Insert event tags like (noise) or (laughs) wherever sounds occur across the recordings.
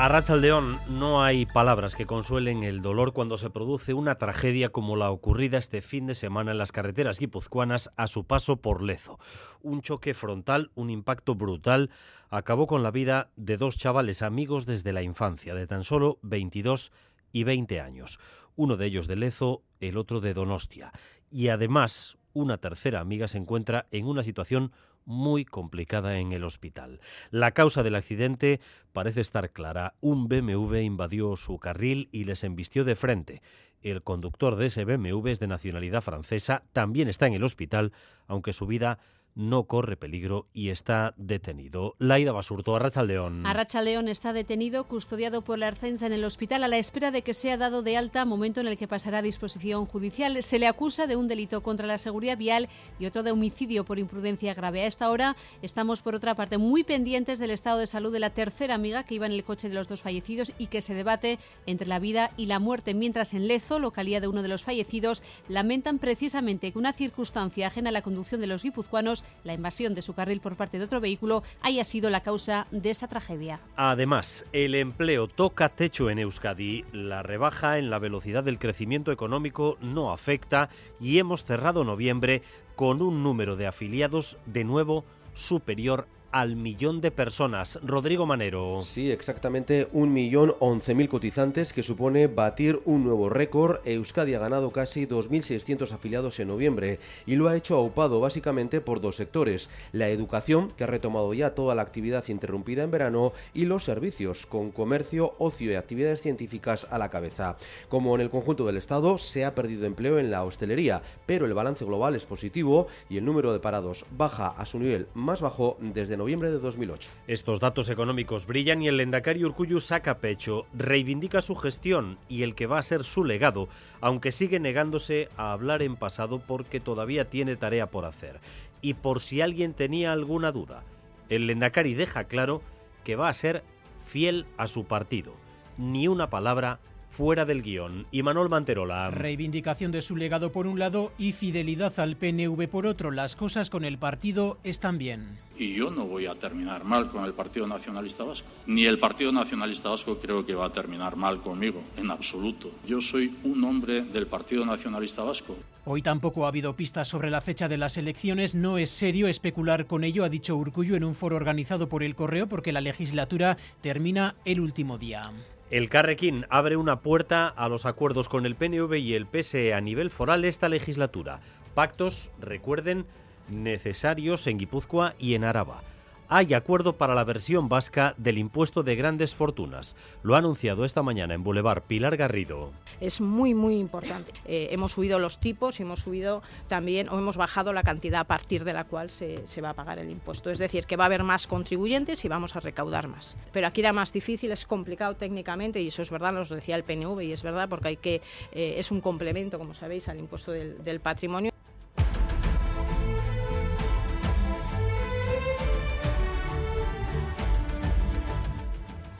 A Rachaldeón no hay palabras que consuelen el dolor cuando se produce una tragedia como la ocurrida este fin de semana en las carreteras guipuzcoanas a su paso por Lezo. Un choque frontal, un impacto brutal, acabó con la vida de dos chavales amigos desde la infancia, de tan solo 22 y 20 años. Uno de ellos de Lezo, el otro de Donostia. Y además, una tercera amiga se encuentra en una situación muy complicada en el hospital. La causa del accidente parece estar clara. Un BMW invadió su carril y les embistió de frente. El conductor de ese BMW es de nacionalidad francesa, también está en el hospital, aunque su vida no corre peligro y está detenido. Laida Basurto, Arrachaldeón. Arrachaldeón está detenido, custodiado por la Arcenza en el hospital a la espera de que sea dado de alta, momento en el que pasará a disposición judicial. Se le acusa de un delito contra la seguridad vial y otro de homicidio por imprudencia grave. A esta hora estamos, por otra parte, muy pendientes del estado de salud de la tercera amiga que iba en el coche de los dos fallecidos y que se debate entre la vida y la muerte, mientras en Lezo, localidad de uno de los fallecidos, lamentan precisamente que una circunstancia ajena a la conducción de los guipuzcoanos la invasión de su carril por parte de otro vehículo haya sido la causa de esta tragedia. Además, el empleo toca techo en Euskadi. La rebaja en la velocidad del crecimiento económico no afecta y hemos cerrado noviembre con un número de afiliados de nuevo superior al millón de personas. Rodrigo Manero. Sí, exactamente un millón once mil cotizantes, que supone batir un nuevo récord. Euskadi ha ganado casi 2.600 afiliados en noviembre y lo ha hecho aupado básicamente por dos sectores. La educación, que ha retomado ya toda la actividad interrumpida en verano, y los servicios, con comercio, ocio y actividades científicas a la cabeza. Como en el conjunto del Estado, se ha perdido empleo en la hostelería, pero el balance global es positivo y el número de parados baja a su nivel más bajo desde noviembre de 2008. Estos datos económicos brillan y el Lendakari Urcuyu saca pecho, reivindica su gestión y el que va a ser su legado, aunque sigue negándose a hablar en pasado porque todavía tiene tarea por hacer. Y por si alguien tenía alguna duda, el Lendakari deja claro que va a ser fiel a su partido. Ni una palabra fuera del guion. Y Manuel Manterola. Reivindicación de su legado por un lado y fidelidad al PNV por otro. Las cosas con el partido están bien. Y yo no voy a terminar mal con el Partido Nacionalista Vasco. Ni el Partido Nacionalista Vasco creo que va a terminar mal conmigo, en absoluto. Yo soy un hombre del Partido Nacionalista Vasco. Hoy tampoco ha habido pistas sobre la fecha de las elecciones. No es serio especular con ello, ha dicho Urcullo en un foro organizado por el Correo, porque la legislatura termina el último día. El Carrequín abre una puerta a los acuerdos con el PNV y el PSE a nivel foral esta legislatura. Pactos, recuerden, necesarios en Guipúzcoa y en Araba. Hay acuerdo para la versión vasca del impuesto de grandes fortunas. Lo ha anunciado esta mañana en Boulevard Pilar Garrido. Es muy, muy importante. Eh, hemos subido los tipos y hemos subido también, o hemos bajado la cantidad a partir de la cual se, va a pagar el impuesto. Es decir, que va a haber más contribuyentes y vamos a recaudar más. Pero aquí era más difícil, es complicado técnicamente y eso es verdad, nos decía el PNV y es verdad porque hay que, eh, es un complemento, como sabéis, al impuesto del patrimonio.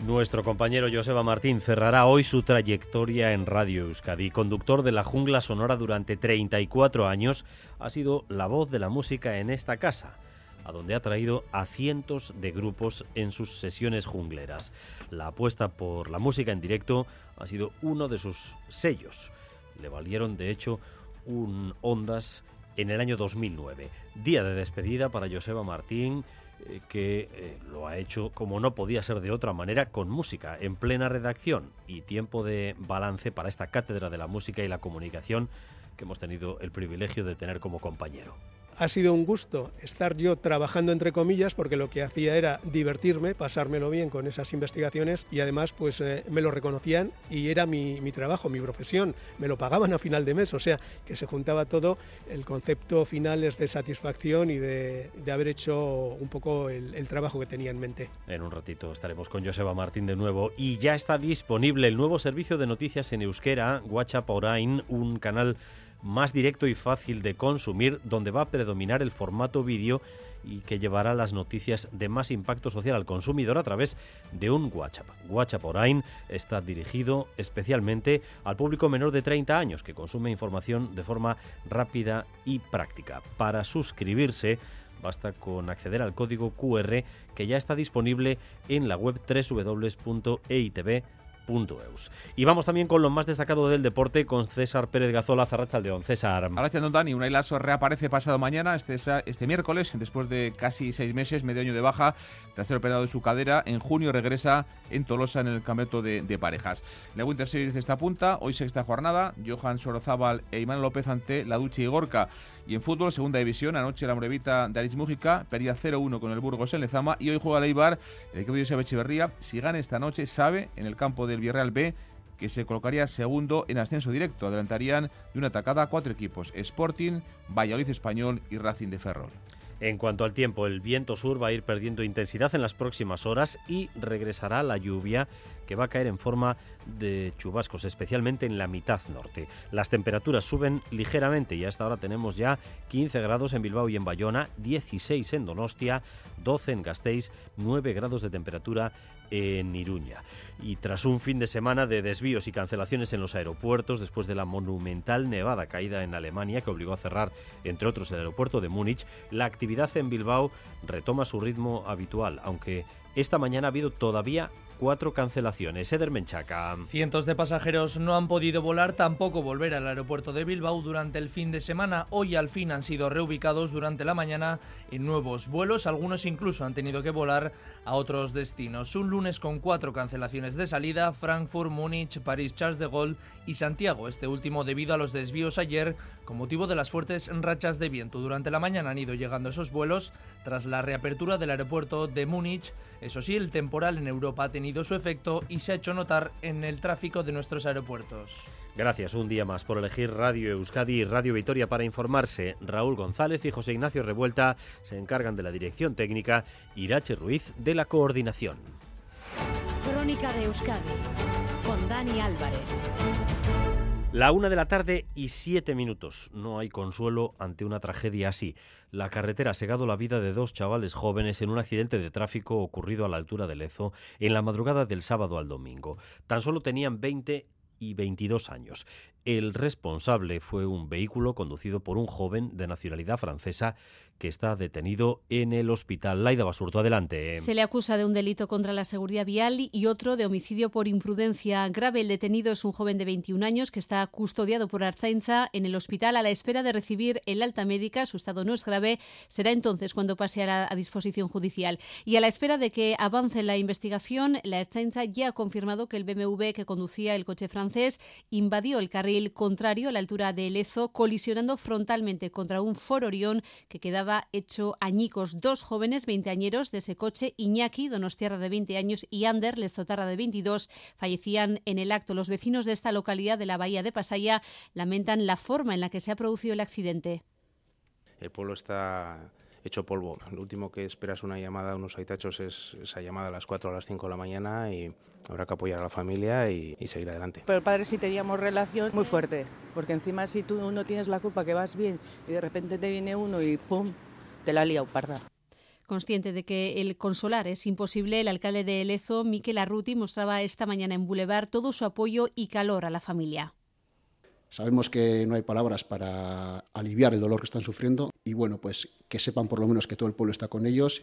Nuestro compañero Joseba Martín cerrará hoy su trayectoria en Radio Euskadi. Conductor de la jungla sonora durante 34 años, ha sido la voz de la música en esta casa, a donde ha traído a cientos de grupos en sus sesiones jungleras. La apuesta por la música en directo ha sido uno de sus sellos. Le valieron, de hecho, un Ondas en el año 2009. Día de despedida para Joseba Martín que eh, lo ha hecho como no podía ser de otra manera con música en plena redacción y tiempo de balance para esta cátedra de la música y la comunicación que hemos tenido el privilegio de tener como compañero ha sido un gusto estar yo trabajando entre comillas porque lo que hacía era divertirme, pasármelo bien con esas investigaciones y además pues eh, me lo reconocían y era mi, mi, trabajo, mi profesión, me lo pagaban a final de mes, o sea que se juntaba todo, el concepto final es de satisfacción y de, de haber hecho un poco el, trabajo que tenía en mente. En un ratito estaremos con Joseba Martín de nuevo y ya está disponible el nuevo servicio de noticias en euskera, WhatsApp Orain, un canal más directo y fácil de consumir, donde va a predominar el formato vídeo y que llevará las noticias de más impacto social al consumidor a través de un WhatsApp. WhatsApp Orain está dirigido especialmente al público menor de 30 años que consume información de forma rápida y práctica. Para suscribirse, basta con acceder al código QR que ya está disponible en la web www.eitv.com y vamos también con lo más destacado del deporte con César Pérez Gazola, Zarrachaldeón. César. Don Dani, un Lasso reaparece pasado mañana, este, este miércoles, después de casi seis meses, medio año de baja, tras ser operado de su cadera. En junio regresa en Tolosa en el campeonato de, parejas. La Winter Series está punta, hoy sexta jornada, Johan Sorozábal e Iván López ante la Duche y Gorka. Y en fútbol, segunda división, anoche la Morevita de Aris Mújica perdía 0-1 con el Burgos en Lezama y hoy juega Leibar, el equipo de José Echeverría. Si gana esta noche, sabe, en el campo del Villarreal B, que se colocaría segundo en ascenso directo. Adelantarían de una atacada a cuatro equipos, Sporting, Valladolid Español y Racing de Ferrol. En cuanto al tiempo, el viento sur va a ir perdiendo intensidad en las próximas horas y regresará la lluvia que va a caer en forma de chubascos, especialmente en la mitad norte. Las temperaturas suben ligeramente y hasta ahora tenemos ya 15 grados en Bilbao y en Bayona, 16 en Donostia, 12 en Gasteiz, 9 grados de temperatura en Iruña. Y tras un fin de semana de desvíos y cancelaciones en los aeropuertos, después de la monumental nevada caída en Alemania que obligó a cerrar, entre otros, el aeropuerto de Múnich, la actividad en Bilbao retoma su ritmo habitual, aunque esta mañana ha habido todavía cuatro cancelaciones. Eder Menchaca. Cientos de pasajeros no han podido volar, tampoco volver al aeropuerto de Bilbao durante el fin de semana. Hoy al fin han sido reubicados durante la mañana en nuevos vuelos. Algunos incluso han tenido que volar a otros destinos. Un lunes con cuatro cancelaciones de salida: Frankfurt, Múnich, París, Charles de Gaulle y Santiago. Este último debido a los desvíos ayer con motivo de las fuertes rachas de viento. Durante la mañana han ido llegando esos vuelos tras la reapertura del aeropuerto de Múnich. Eso sí, el temporal en Europa ha tenido su efecto y se ha hecho notar en el tráfico de nuestros aeropuertos. Gracias un día más por elegir Radio Euskadi y Radio Vitoria para informarse. Raúl González y José Ignacio Revuelta se encargan de la dirección técnica, Irache Ruiz de la coordinación. Crónica de Euskadi con Dani Álvarez. La una de la tarde y siete minutos. No hay consuelo ante una tragedia así. La carretera ha segado la vida de dos chavales jóvenes en un accidente de tráfico ocurrido a la altura de Lezo en la madrugada del sábado al domingo. Tan solo tenían 20 y 22 años. El responsable fue un vehículo conducido por un joven de nacionalidad francesa que está detenido en el hospital. Laida Basurto, adelante. Se le acusa de un delito contra la seguridad vial y otro de homicidio por imprudencia grave. El detenido es un joven de 21 años que está custodiado por Arzainza en el hospital a la espera de recibir el alta médica. Su estado no es grave. Será entonces cuando pase a, la, disposición judicial. Y a la espera de que avance la investigación, la Arzainza ya ha confirmado que el BMW que conducía el coche francés invadió el carril el contrario a la altura de Lezo, colisionando frontalmente contra un Ford Orión que quedaba hecho añicos. Dos jóvenes veinteañeros de ese coche, Iñaki, Donostierra de 20 años, y Ander, Lezotarra de 22, fallecían en el acto. Los vecinos de esta localidad de la bahía de Pasaya lamentan la forma en la que se ha producido el accidente. El pueblo está hecho polvo. Lo último que esperas una llamada a unos haitachos es esa llamada a las 4 o a las 5 de la mañana y habrá que apoyar a la familia y, seguir adelante. Pero el padre sí teníamos relación muy fuerte, porque encima si tú no tienes la culpa que vas bien y de repente te viene uno y ¡pum! te la lía parda. Consciente de que el consolar es imposible, el alcalde de Lezo, Miquel Arruti, mostraba esta mañana en Boulevard todo su apoyo y calor a la familia. Sabemos que no hay palabras para aliviar el dolor que están sufriendo y bueno, pues que sepan por lo menos que todo el pueblo está con ellos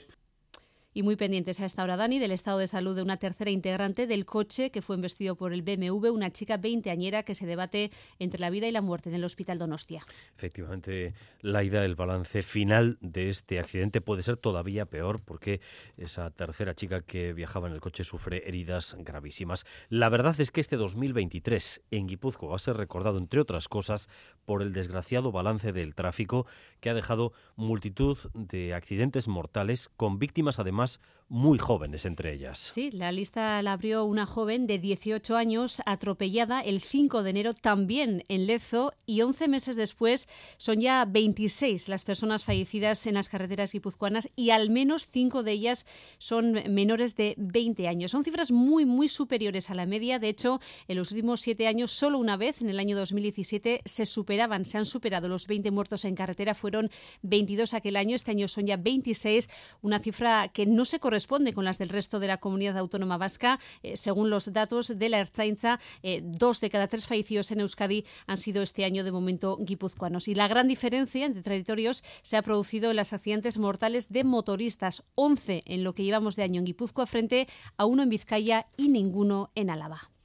y muy pendientes a esta hora, Dani, del estado de salud de una tercera integrante del coche que fue investido por el BMW, una chica veinteañera que se debate entre la vida y la muerte en el Hospital Donostia. Efectivamente, la ida del balance final de este accidente puede ser todavía peor porque esa tercera chica que viajaba en el coche sufre heridas gravísimas. La verdad es que este 2023 en Guipúzcoa va a ser recordado, entre otras cosas, por el desgraciado balance del tráfico que ha dejado multitud de accidentes mortales con víctimas además us muy jóvenes entre ellas. Sí, la lista la abrió una joven de 18 años atropellada el 5 de enero también en Lezo y 11 meses después son ya 26 las personas fallecidas en las carreteras guipuzcoanas y al menos 5 de ellas son menores de 20 años. Son cifras muy, muy superiores a la media. De hecho, en los últimos 7 años, solo una vez, en el año 2017, se superaban, se han superado los 20 muertos en carretera. Fueron 22 aquel año, este año son ya 26, una cifra que no se corresponde con las del resto de la comunidad autónoma vasca. Eh, según los datos de la Erzaintza, eh, dos de cada tres fallecidos en Euskadi han sido este año de momento guipuzcoanos. Y la gran diferencia entre territorios se ha producido en las accidentes mortales de motoristas, 11 en lo que llevamos de año en Guipúzcoa frente a uno en Vizcaya y ninguno en Álava.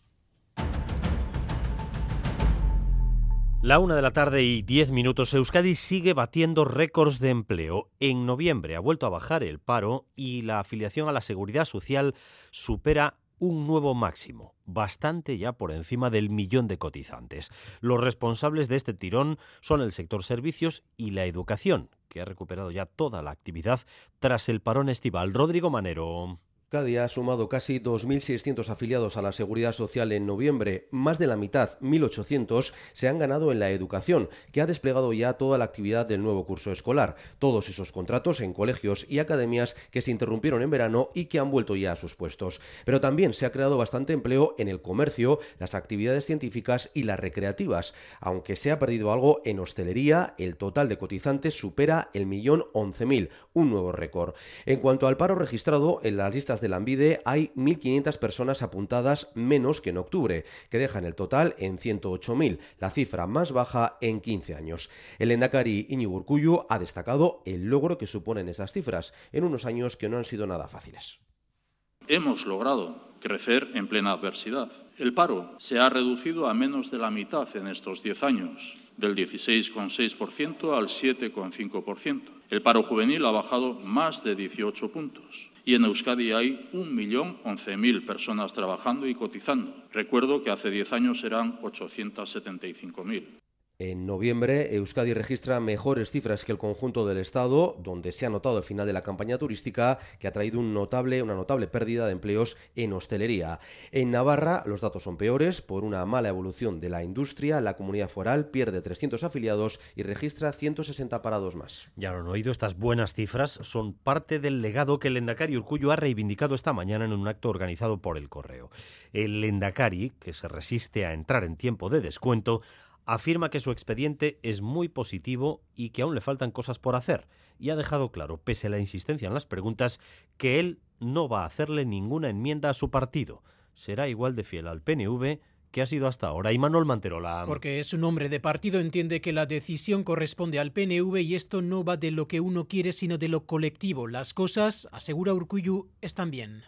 La una de la tarde y diez minutos, Euskadi sigue batiendo récords de empleo. En noviembre ha vuelto a bajar el paro y la afiliación a la seguridad social supera un nuevo máximo, bastante ya por encima del millón de cotizantes. Los responsables de este tirón son el sector servicios y la educación, que ha recuperado ya toda la actividad tras el parón estival. Rodrigo Manero. Euskadi ha sumado casi 2.600 afiliados a la Seguridad Social en noviembre. Más de la mitad, 1.800, se han ganado en la educación, que ha desplegado ya toda la actividad del nuevo curso escolar. Todos esos contratos en colegios y academias que se interrumpieron en verano y que han vuelto ya a sus puestos. Pero también se ha creado bastante empleo en el comercio, las actividades científicas y las recreativas. Aunque se ha perdido algo en hostelería, el total de cotizantes supera el millón 11.000, un nuevo récord. En cuanto al paro registrado en las listas de la Ambide hay 1.500 personas apuntadas menos que en octubre, que dejan el total en 108.000, la cifra más baja en 15 años. El Endacari Iñigo ha destacado el logro que suponen esas cifras en unos años que no han sido nada fáciles. Hemos logrado crecer en plena adversidad. El paro se ha reducido a menos de la mitad en estos 10 años, del 16,6% al 7,5%. El paro juvenil ha bajado más de 18 puntos y en Euskadi hay 1.011.000 personas trabajando y cotizando. Recuerdo que hace 10 años eran 875.000. En noviembre, Euskadi registra mejores cifras que el conjunto del Estado, donde se ha notado el final de la campaña turística, que ha traído notable, una notable pérdida de empleos en hostelería. En Navarra, los datos son peores por una mala evolución de la industria. La comunidad foral pierde 300 afiliados y registra 160 parados más. Ya lo han oído, estas buenas cifras son parte del legado que el Lendakari Urcuyo ha reivindicado esta mañana en un acto organizado por el Correo. El Lendakari, que se resiste a entrar en tiempo de descuento, afirma que su expediente es muy positivo y que aún le faltan cosas por hacer, y ha dejado claro, pese a la insistencia en las preguntas, que él no va a hacerle ninguna enmienda a su partido. Será igual de fiel al PNV que ha sido hasta ahora. Y Manuel Manterola. Porque es un hombre de partido, entiende que la decisión corresponde al PNV y esto no va de lo que uno quiere, sino de lo colectivo. Las cosas, asegura Urcuyu, están bien.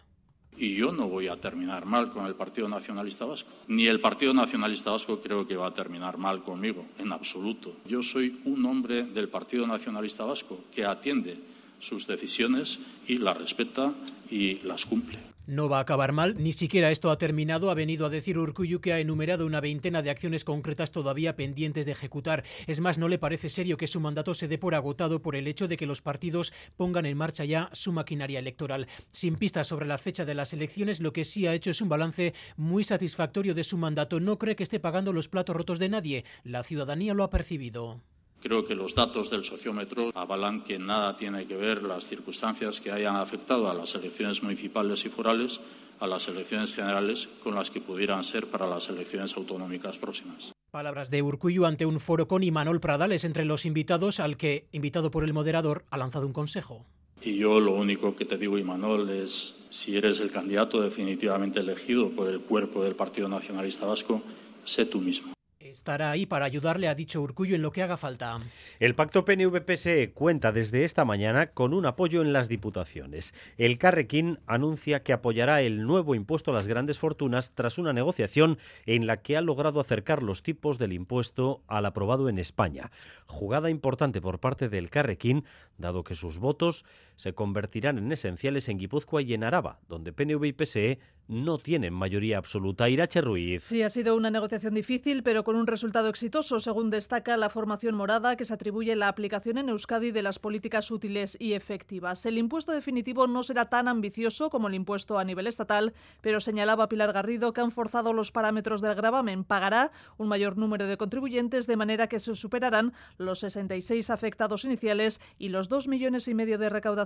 Y yo no voy a terminar mal con el Partido Nacionalista Vasco. Ni el Partido Nacionalista Vasco creo que va a terminar mal conmigo, en absoluto. Yo soy un hombre del Partido Nacionalista Vasco que atiende sus decisiones y las respeta y las cumple. No va a acabar mal, ni siquiera esto ha terminado. Ha venido a decir Urcuyu que ha enumerado una veintena de acciones concretas todavía pendientes de ejecutar. Es más, no le parece serio que su mandato se dé por agotado por el hecho de que los partidos pongan en marcha ya su maquinaria electoral. Sin pistas sobre la fecha de las elecciones, lo que sí ha hecho es un balance muy satisfactorio de su mandato. No cree que esté pagando los platos rotos de nadie. La ciudadanía lo ha percibido. Creo que los datos del sociómetro avalan que nada tiene que ver las circunstancias que hayan afectado a las elecciones municipales y forales a las elecciones generales con las que pudieran ser para las elecciones autonómicas próximas. Palabras de Urcuyu ante un foro con Imanol Pradales entre los invitados al que, invitado por el moderador, ha lanzado un consejo. Y yo lo único que te digo, Imanol, es si eres el candidato definitivamente elegido por el cuerpo del Partido Nacionalista Vasco, sé tú mismo. Estará ahí para ayudarle, ha dicho Urcullo, en lo que haga falta. El pacto PNV-PSE cuenta desde esta mañana con un apoyo en las diputaciones. El Carrequín anuncia que apoyará el nuevo impuesto a las grandes fortunas tras una negociación en la que ha logrado acercar los tipos del impuesto al aprobado en España. Jugada importante por parte del Carrequín, dado que sus votos se convertirán en esenciales en Guipúzcoa y en Araba, donde PNV y PSE no tienen mayoría absoluta. Irache Ruiz. Sí, ha sido una negociación difícil, pero con un resultado exitoso, según destaca la formación morada, que se atribuye la aplicación en Euskadi de las políticas útiles y efectivas. El impuesto definitivo no será tan ambicioso como el impuesto a nivel estatal, pero señalaba Pilar Garrido que han forzado los parámetros del gravamen. Pagará un mayor número de contribuyentes, de manera que se superarán los 66 afectados iniciales y los 2 millones y medio de recaudación.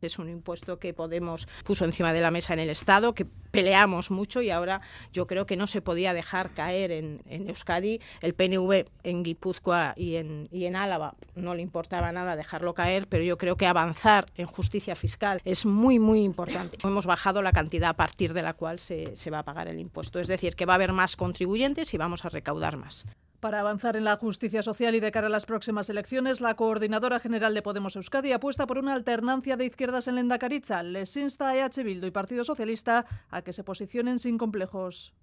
Es un impuesto que Podemos puso encima de la mesa en el Estado, que peleamos mucho y ahora yo creo que no se podía dejar caer en, Euskadi. El PNV en Guipúzcoa y en, y en Álava no le importaba nada dejarlo caer, pero yo creo que avanzar en justicia fiscal es muy, muy importante. (coughs) Hemos bajado la cantidad a partir de la cual se, se va a pagar el impuesto. Es decir, que va a haber más contribuyentes y vamos a recaudar más. Para avanzar en la justicia social y de cara a las próximas elecciones, la coordinadora general de Podemos Euskadi apuesta por una alternancia de izquierdas en Lendakaricha. Les insta a EH Bildu y Partido Socialista a que se posicionen sin complejos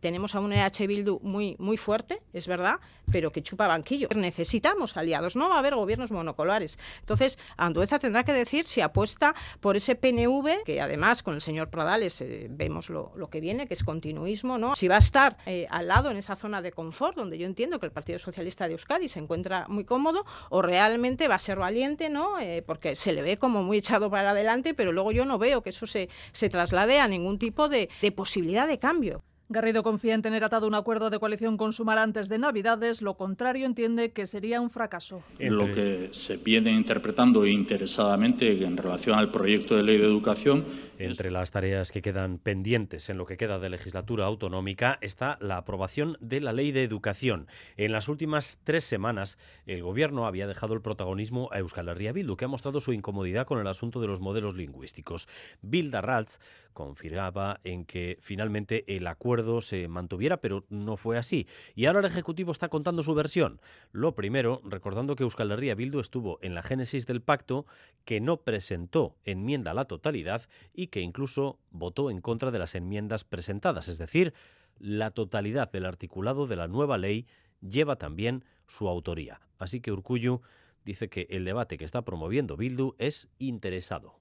tenemos a un EH Bildu muy, muy fuerte, es verdad, pero que chupa banquillo. Necesitamos aliados, no va a haber gobiernos monocolares. Entonces, Andueza tendrá que decir si apuesta por ese PNV, que además con el señor Pradales eh, vemos lo, que viene, que es continuismo, ¿no? Si va a estar eh, al lado en esa zona de confort, donde yo entiendo que el Partido Socialista de Euskadi se encuentra muy cómodo, o realmente va a ser valiente, ¿no? Eh, porque se le ve como muy echado para adelante, pero luego yo no veo que eso se, se traslade a ningún tipo de posibilidad de cambio. Garrido confía en tener atado un acuerdo de coalición con Sumar antes de Navidades, lo contrario entiende que sería un fracaso. Lo que se viene interpretando interesadamente en relación al proyecto de ley de educación. Entre las tareas que quedan pendientes en lo que queda de legislatura autonómica está la aprobación de la ley de educación. En las últimas tres semanas, el Gobierno había dejado el protagonismo a Euskal Herria Bildu, que ha mostrado su incomodidad con el asunto de los modelos lingüísticos. Bilda Ralz confiaba en que finalmente el acuerdo se mantuviera, pero no fue así. Y ahora el Ejecutivo está contando su versión. Lo primero, recordando que Euskal Herria Bildu estuvo en la génesis del pacto, que no presentó enmienda a la totalidad y que incluso votó en contra de las enmiendas presentadas. Es decir, la totalidad del articulado de la nueva ley lleva también su autoría. Así que Urcuyu dice que el debate que está promoviendo Bildu es interesado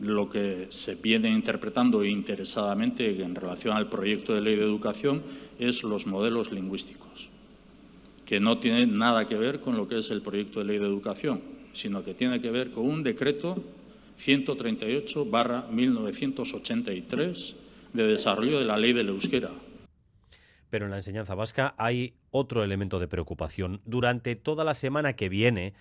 lo que se viene interpretando interesadamente en relación al proyecto de ley de educación es los modelos lingüísticos, que no tienen nada que ver con lo que es el proyecto de ley de educación, sino que tiene que ver con un decreto 138-1983 de desarrollo de la ley del euskera. Pero en la enseñanza vasca hay otro elemento de preocupación. Durante toda la semana que viene,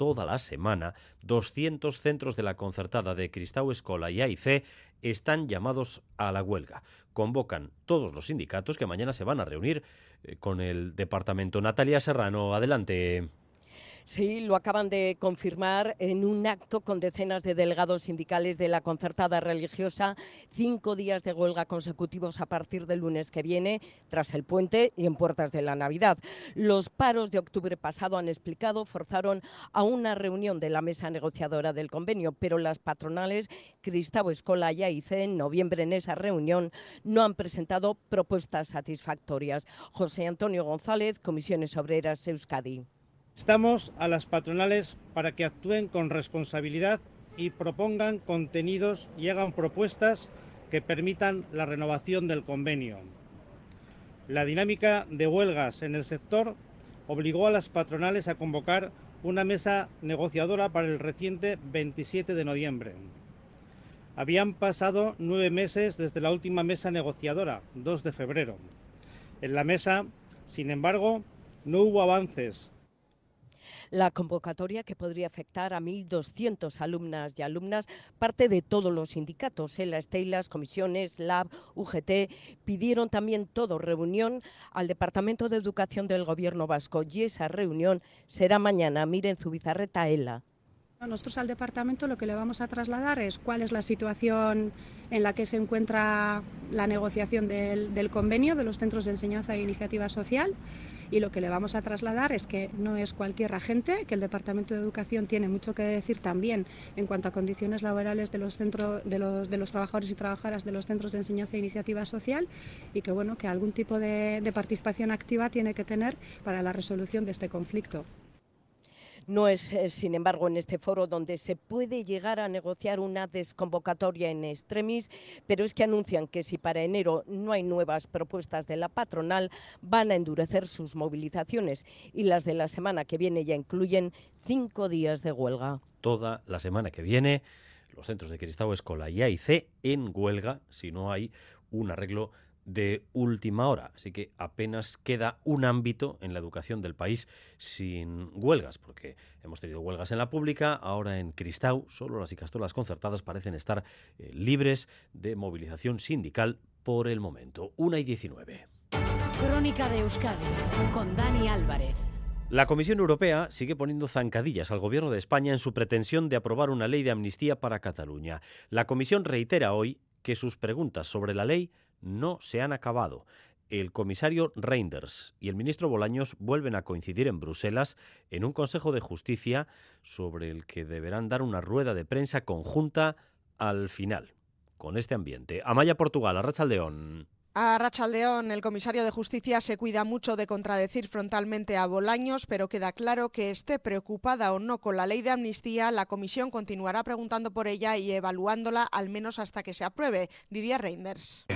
toda la semana, 200 centros de la concertada de Cristau Escola y AIC están llamados a la huelga. Convocan todos los sindicatos que mañana se van a reunir eh, con el departamento. Natalia Serrano, adelante. Sí, lo acaban de confirmar en un acto con decenas de delegados sindicales de la concertada religiosa. Cinco días de huelga consecutivos a partir del lunes que viene, tras el puente y en puertas de la Navidad. Los paros de octubre pasado han explicado, forzaron a una reunión de la mesa negociadora del convenio, pero las patronales Cristavo Escola y AIC en noviembre en esa reunión no han presentado propuestas satisfactorias. José Antonio González, Comisiones Obreras Euskadi. Estamos a las patronales para que actúen con responsabilidad y propongan contenidos y hagan propuestas que permitan la renovación del convenio. La dinámica de huelgas en el sector obligó a las patronales a convocar una mesa negociadora para el reciente 27 de noviembre. Habían pasado nueve meses desde la última mesa negociadora, 2 de febrero. En la mesa, sin embargo, no hubo avances la convocatoria que podría afectar a 1.200 alumnas y alumnas, parte de todos los sindicatos, ¿eh? las comisiones, LAB, UGT, pidieron también todo reunión al Departamento de Educación del Gobierno Vasco y esa reunión será mañana. Miren Zubizarreta ELA. Nosotros al departamento lo que le vamos a trasladar es cuál es la situación en la que se encuentra la negociación del, del convenio de los centros de enseñanza e iniciativa social y lo que le vamos a trasladar es que no es cualquier agente, que el Departamento de Educación tiene mucho que decir también en cuanto a condiciones laborales de los, de los, trabajadores y trabajadoras de los centros de enseñanza e iniciativa social y que, bueno, que algún tipo de participación activa tiene que tener para la resolución de este conflicto. No es, eh, sin embargo, en este foro donde se puede llegar a negociar una desconvocatoria en extremis, pero es que anuncian que si para enero no hay nuevas propuestas de la patronal, van a endurecer sus movilizaciones y las de la semana que viene ya incluyen cinco días de huelga. Toda la semana que viene los centros de Cristau Escola y AIC en huelga si no hay un arreglo de última hora. Así que apenas queda un ámbito en la educación del país sin huelgas, porque hemos tenido huelgas en la pública, ahora en Cristau solo las icastolas concertadas parecen estar eh, libres de movilización sindical por el momento. Una y 19. Crónica de Euskadi con Dani Álvarez. La Comisión Europea sigue poniendo zancadillas al Gobierno de España en su pretensión de aprobar una ley de amnistía para Cataluña. La Comisión reitera hoy que sus preguntas sobre la ley no se han acabado. El comisario Reinders y el ministro Bolaños vuelven a coincidir en Bruselas en un Consejo de Justicia sobre el que deberán dar una rueda de prensa conjunta al final. Con este ambiente. Amaya Portugal, Arrachaldeón. A Rachaldeón, el comisario de Justicia se cuida mucho de contradecir frontalmente a Bolaños, pero queda claro que esté preocupada o no con la ley de amnistía, la comisión continuará preguntando por ella y evaluándola al menos hasta que se apruebe. Didier Reinders.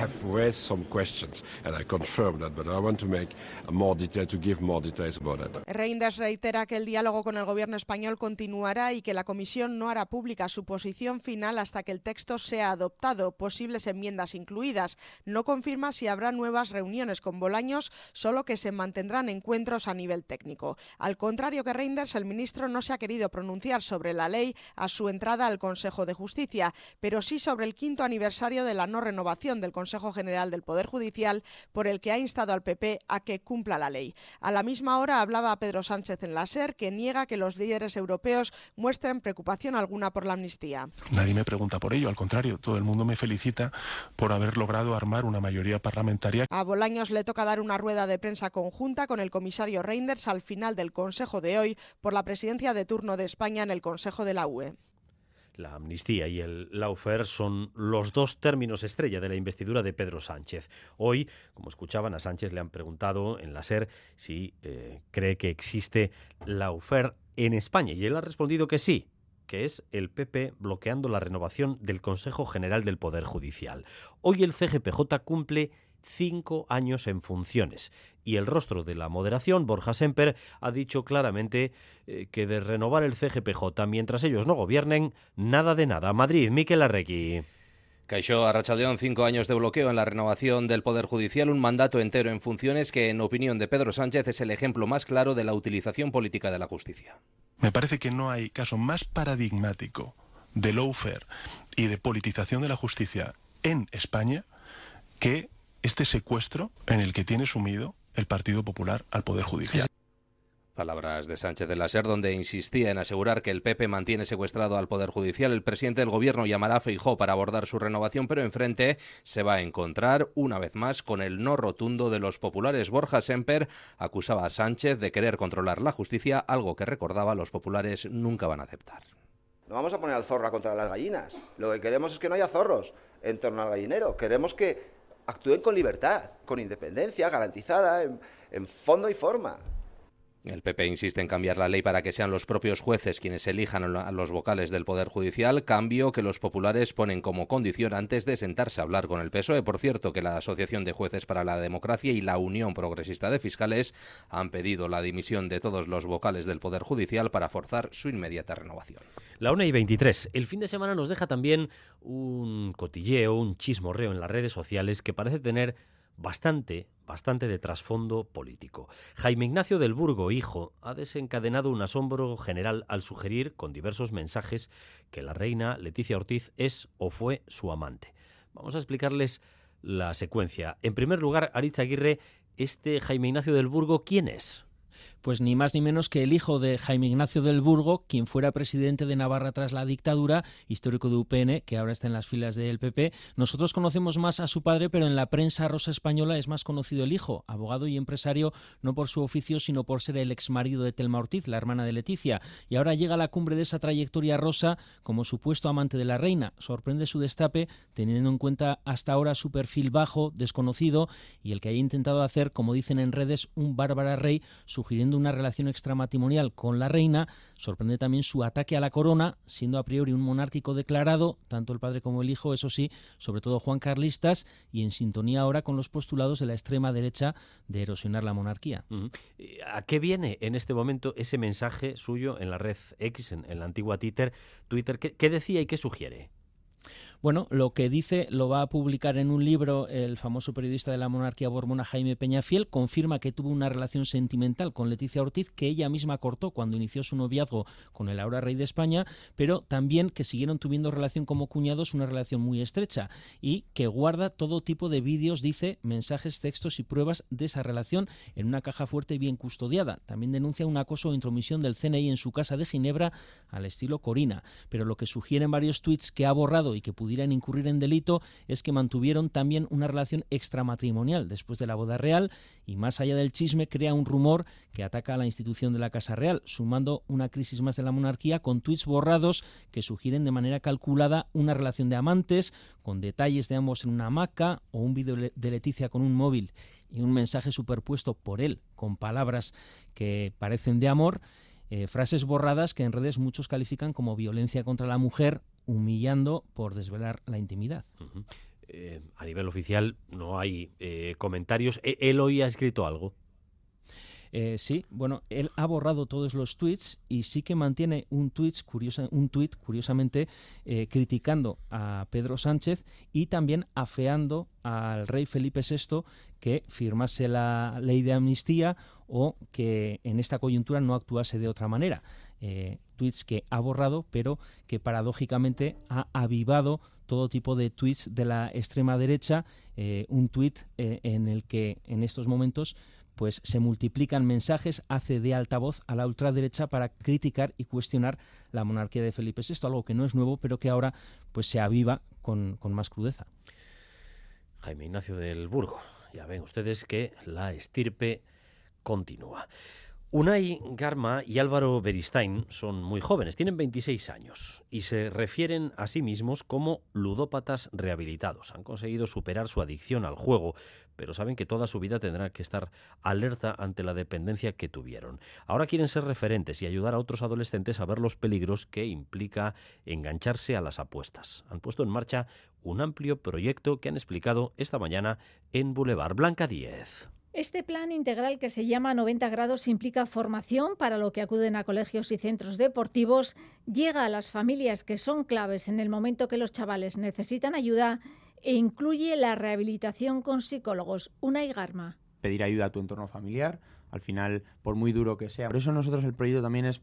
Reinders reitera que el diálogo con el gobierno español continuará y que la comisión no hará pública su posición final hasta que el texto sea adoptado, posibles enmiendas incluidas. No confirma si habrá nuevas reuniones con Bolaños, solo que se mantendrán encuentros a nivel técnico. Al contrario que Reinders, el ministro no se ha querido pronunciar sobre la ley a su entrada al Consejo de Justicia, pero sí sobre el quinto aniversario de la no renovación del Consejo General del Poder Judicial, por el que ha instado al PP a que cumpla la ley. A la misma hora hablaba Pedro Sánchez en la SER, que niega que los líderes europeos muestren preocupación alguna por la amnistía. Nadie me pregunta por ello, al contrario, todo el mundo me felicita por haber logrado armar una mayoría parlamentaria. A Bolaños le toca dar una rueda de prensa conjunta con el comisario Reinders al final del Consejo de hoy por la presidencia de turno de España en el Consejo de la UE. La amnistía y el laufer son los dos términos estrella de la investidura de Pedro Sánchez. Hoy, como escuchaban, a Sánchez le han preguntado en la SER si eh, cree que existe laufer en España y él ha respondido que sí, que es el PP bloqueando la renovación del Consejo General del Poder Judicial. Hoy el CGPJ cumple cinco años en funciones y el rostro de la moderación, Borja Semper, ha dicho claramente eh, que de renovar el CGPJ mientras ellos no gobiernen, nada de nada. Madrid, Miquel Arregui. Caixó Arrachaldeón, cinco años de bloqueo en la renovación del Poder Judicial, un mandato entero en funciones que, en opinión de Pedro Sánchez, es el ejemplo más claro de la utilización política de la justicia. Me parece que no hay caso más paradigmático de lawfare y de politización de la justicia en España que este secuestro en el que tiene sumido el Partido Popular al Poder Judicial. Palabras de Sánchez de la Ser, donde insistía en asegurar que el PP mantiene secuestrado al Poder Judicial. El presidente del Gobierno llamará a Feijó para abordar su renovación, pero enfrente se va a encontrar, una vez más, con el no rotundo de los populares. Borja Semper acusaba a Sánchez de querer controlar la justicia, algo que recordaba los populares nunca van a aceptar. No vamos a poner al zorro a controlar las gallinas. Lo que queremos es que no haya zorros en torno al gallinero. Queremos que actúen con libertad, con independencia garantizada en fondo y forma. El PP insiste en cambiar la ley para que sean los propios jueces quienes elijan a los vocales del Poder Judicial, cambio que los populares ponen como condición antes de sentarse a hablar con el PSOE. Por cierto, que la Asociación de Jueces para la Democracia y la Unión Progresista de Fiscales han pedido la dimisión de todos los vocales del Poder Judicial para forzar su inmediata renovación. La 1 y 23. El fin de semana nos deja también un cotilleo, un chismorreo en las redes sociales que parece tener bastante, bastante de trasfondo político. Jaime Ignacio del Burgo, hijo, ha desencadenado un asombro general al sugerir, con diversos mensajes, que la reina Leticia Ortiz es o fue su amante. Vamos a explicarles la secuencia. En primer lugar, Aritz Aguirre, este Jaime Ignacio del Burgo, ¿quién es? Pues ni más ni menos que el hijo de Jaime Ignacio del Burgo, quien fuera presidente de Navarra tras la dictadura, histórico de UPN, que ahora está en las filas del PP. Nosotros conocemos más a su padre, pero en la prensa rosa española es más conocido el hijo, abogado y empresario, no por su oficio, sino por ser el ex marido de Telma Ortiz, la hermana de Leticia. Y ahora llega a la cumbre de esa trayectoria rosa como supuesto amante de la reina. Sorprende su destape, teniendo en cuenta hasta ahora su perfil bajo, desconocido, y el que haya intentado hacer, como dicen en redes, un bárbara rey, su sugiriendo una relación extramatrimonial con la reina, sorprende también su ataque a la corona, siendo a priori un monárquico declarado, tanto el padre como el hijo, eso sí, sobre todo Juan Carlistas, y en sintonía ahora con los postulados de la extrema derecha de erosionar la monarquía. ¿A qué viene en este momento ese mensaje suyo en la red X, en, la antigua Twitter? Twitter ¿Qué decía y qué sugiere? Bueno, lo que dice lo va a publicar en un libro el famoso periodista de la monarquía borbona Jaime Peñafiel, confirma que tuvo una relación sentimental con Leticia Ortiz que ella misma cortó cuando inició su noviazgo con el ahora rey de España, pero también que siguieron teniendo relación como cuñados, una relación muy estrecha y que guarda todo tipo de vídeos, dice, mensajes, textos y pruebas de esa relación en una caja fuerte bien custodiada. También denuncia un acoso o intromisión del CNI en su casa de Ginebra al estilo Corina, pero lo que sugieren varios tweets que ha borrado y que pudiera incurrir en delito es que mantuvieron también una relación extramatrimonial después de la boda real y más allá del chisme crea un rumor que ataca a la institución de la Casa Real, sumando una crisis más de la monarquía con tweets borrados que sugieren de manera calculada una relación de amantes con detalles de ambos en una hamaca o un vídeo de Leticia con un móvil y un mensaje superpuesto por él con palabras que parecen de amor. Eh, frases borradas que en redes muchos califican como violencia contra la mujer humillando por desvelar la intimidad. Eh, a nivel oficial no hay eh, comentarios. ¿E-, ¿Él hoy ha escrito algo? Eh, sí, bueno, él ha borrado todos los tweets y sí que mantiene un tweet, curiosa, un tweet curiosamente, criticando a Pedro Sánchez y también afeando al rey Felipe VI que firmase la ley de amnistía o que en esta coyuntura no actuase de otra manera. Eh, tweets que ha borrado, pero que paradójicamente ha avivado todo tipo de tweets de la extrema derecha, eh, un tweet eh, en el que en estos momentos pues se multiplican mensajes, hace de altavoz a la ultraderecha para criticar y cuestionar la monarquía de Felipe VI, algo que no es nuevo, pero que ahora pues se aviva con, con más crudeza. Jaime Ignacio del Burgo, ya ven ustedes que la estirpe continúa. Unai Garma y Álvaro Beristain son muy jóvenes, tienen 26 años y se refieren a sí mismos como ludópatas rehabilitados. Han conseguido superar su adicción al juego, pero saben que toda su vida tendrán que estar alerta ante la dependencia que tuvieron. Ahora quieren ser referentes y ayudar a otros adolescentes a ver los peligros que implica engancharse a las apuestas. Han puesto en marcha un amplio proyecto que han explicado esta mañana en Boulevard Blanca 10. Este plan integral que se llama 90 grados implica formación para lo que acuden a colegios y centros deportivos, llega a las familias que son claves en el momento que los chavales necesitan ayuda e incluye la rehabilitación con psicólogos. Una Garma. Pedir ayuda a tu entorno familiar, al final, por muy duro que sea. Por eso nosotros el proyecto también es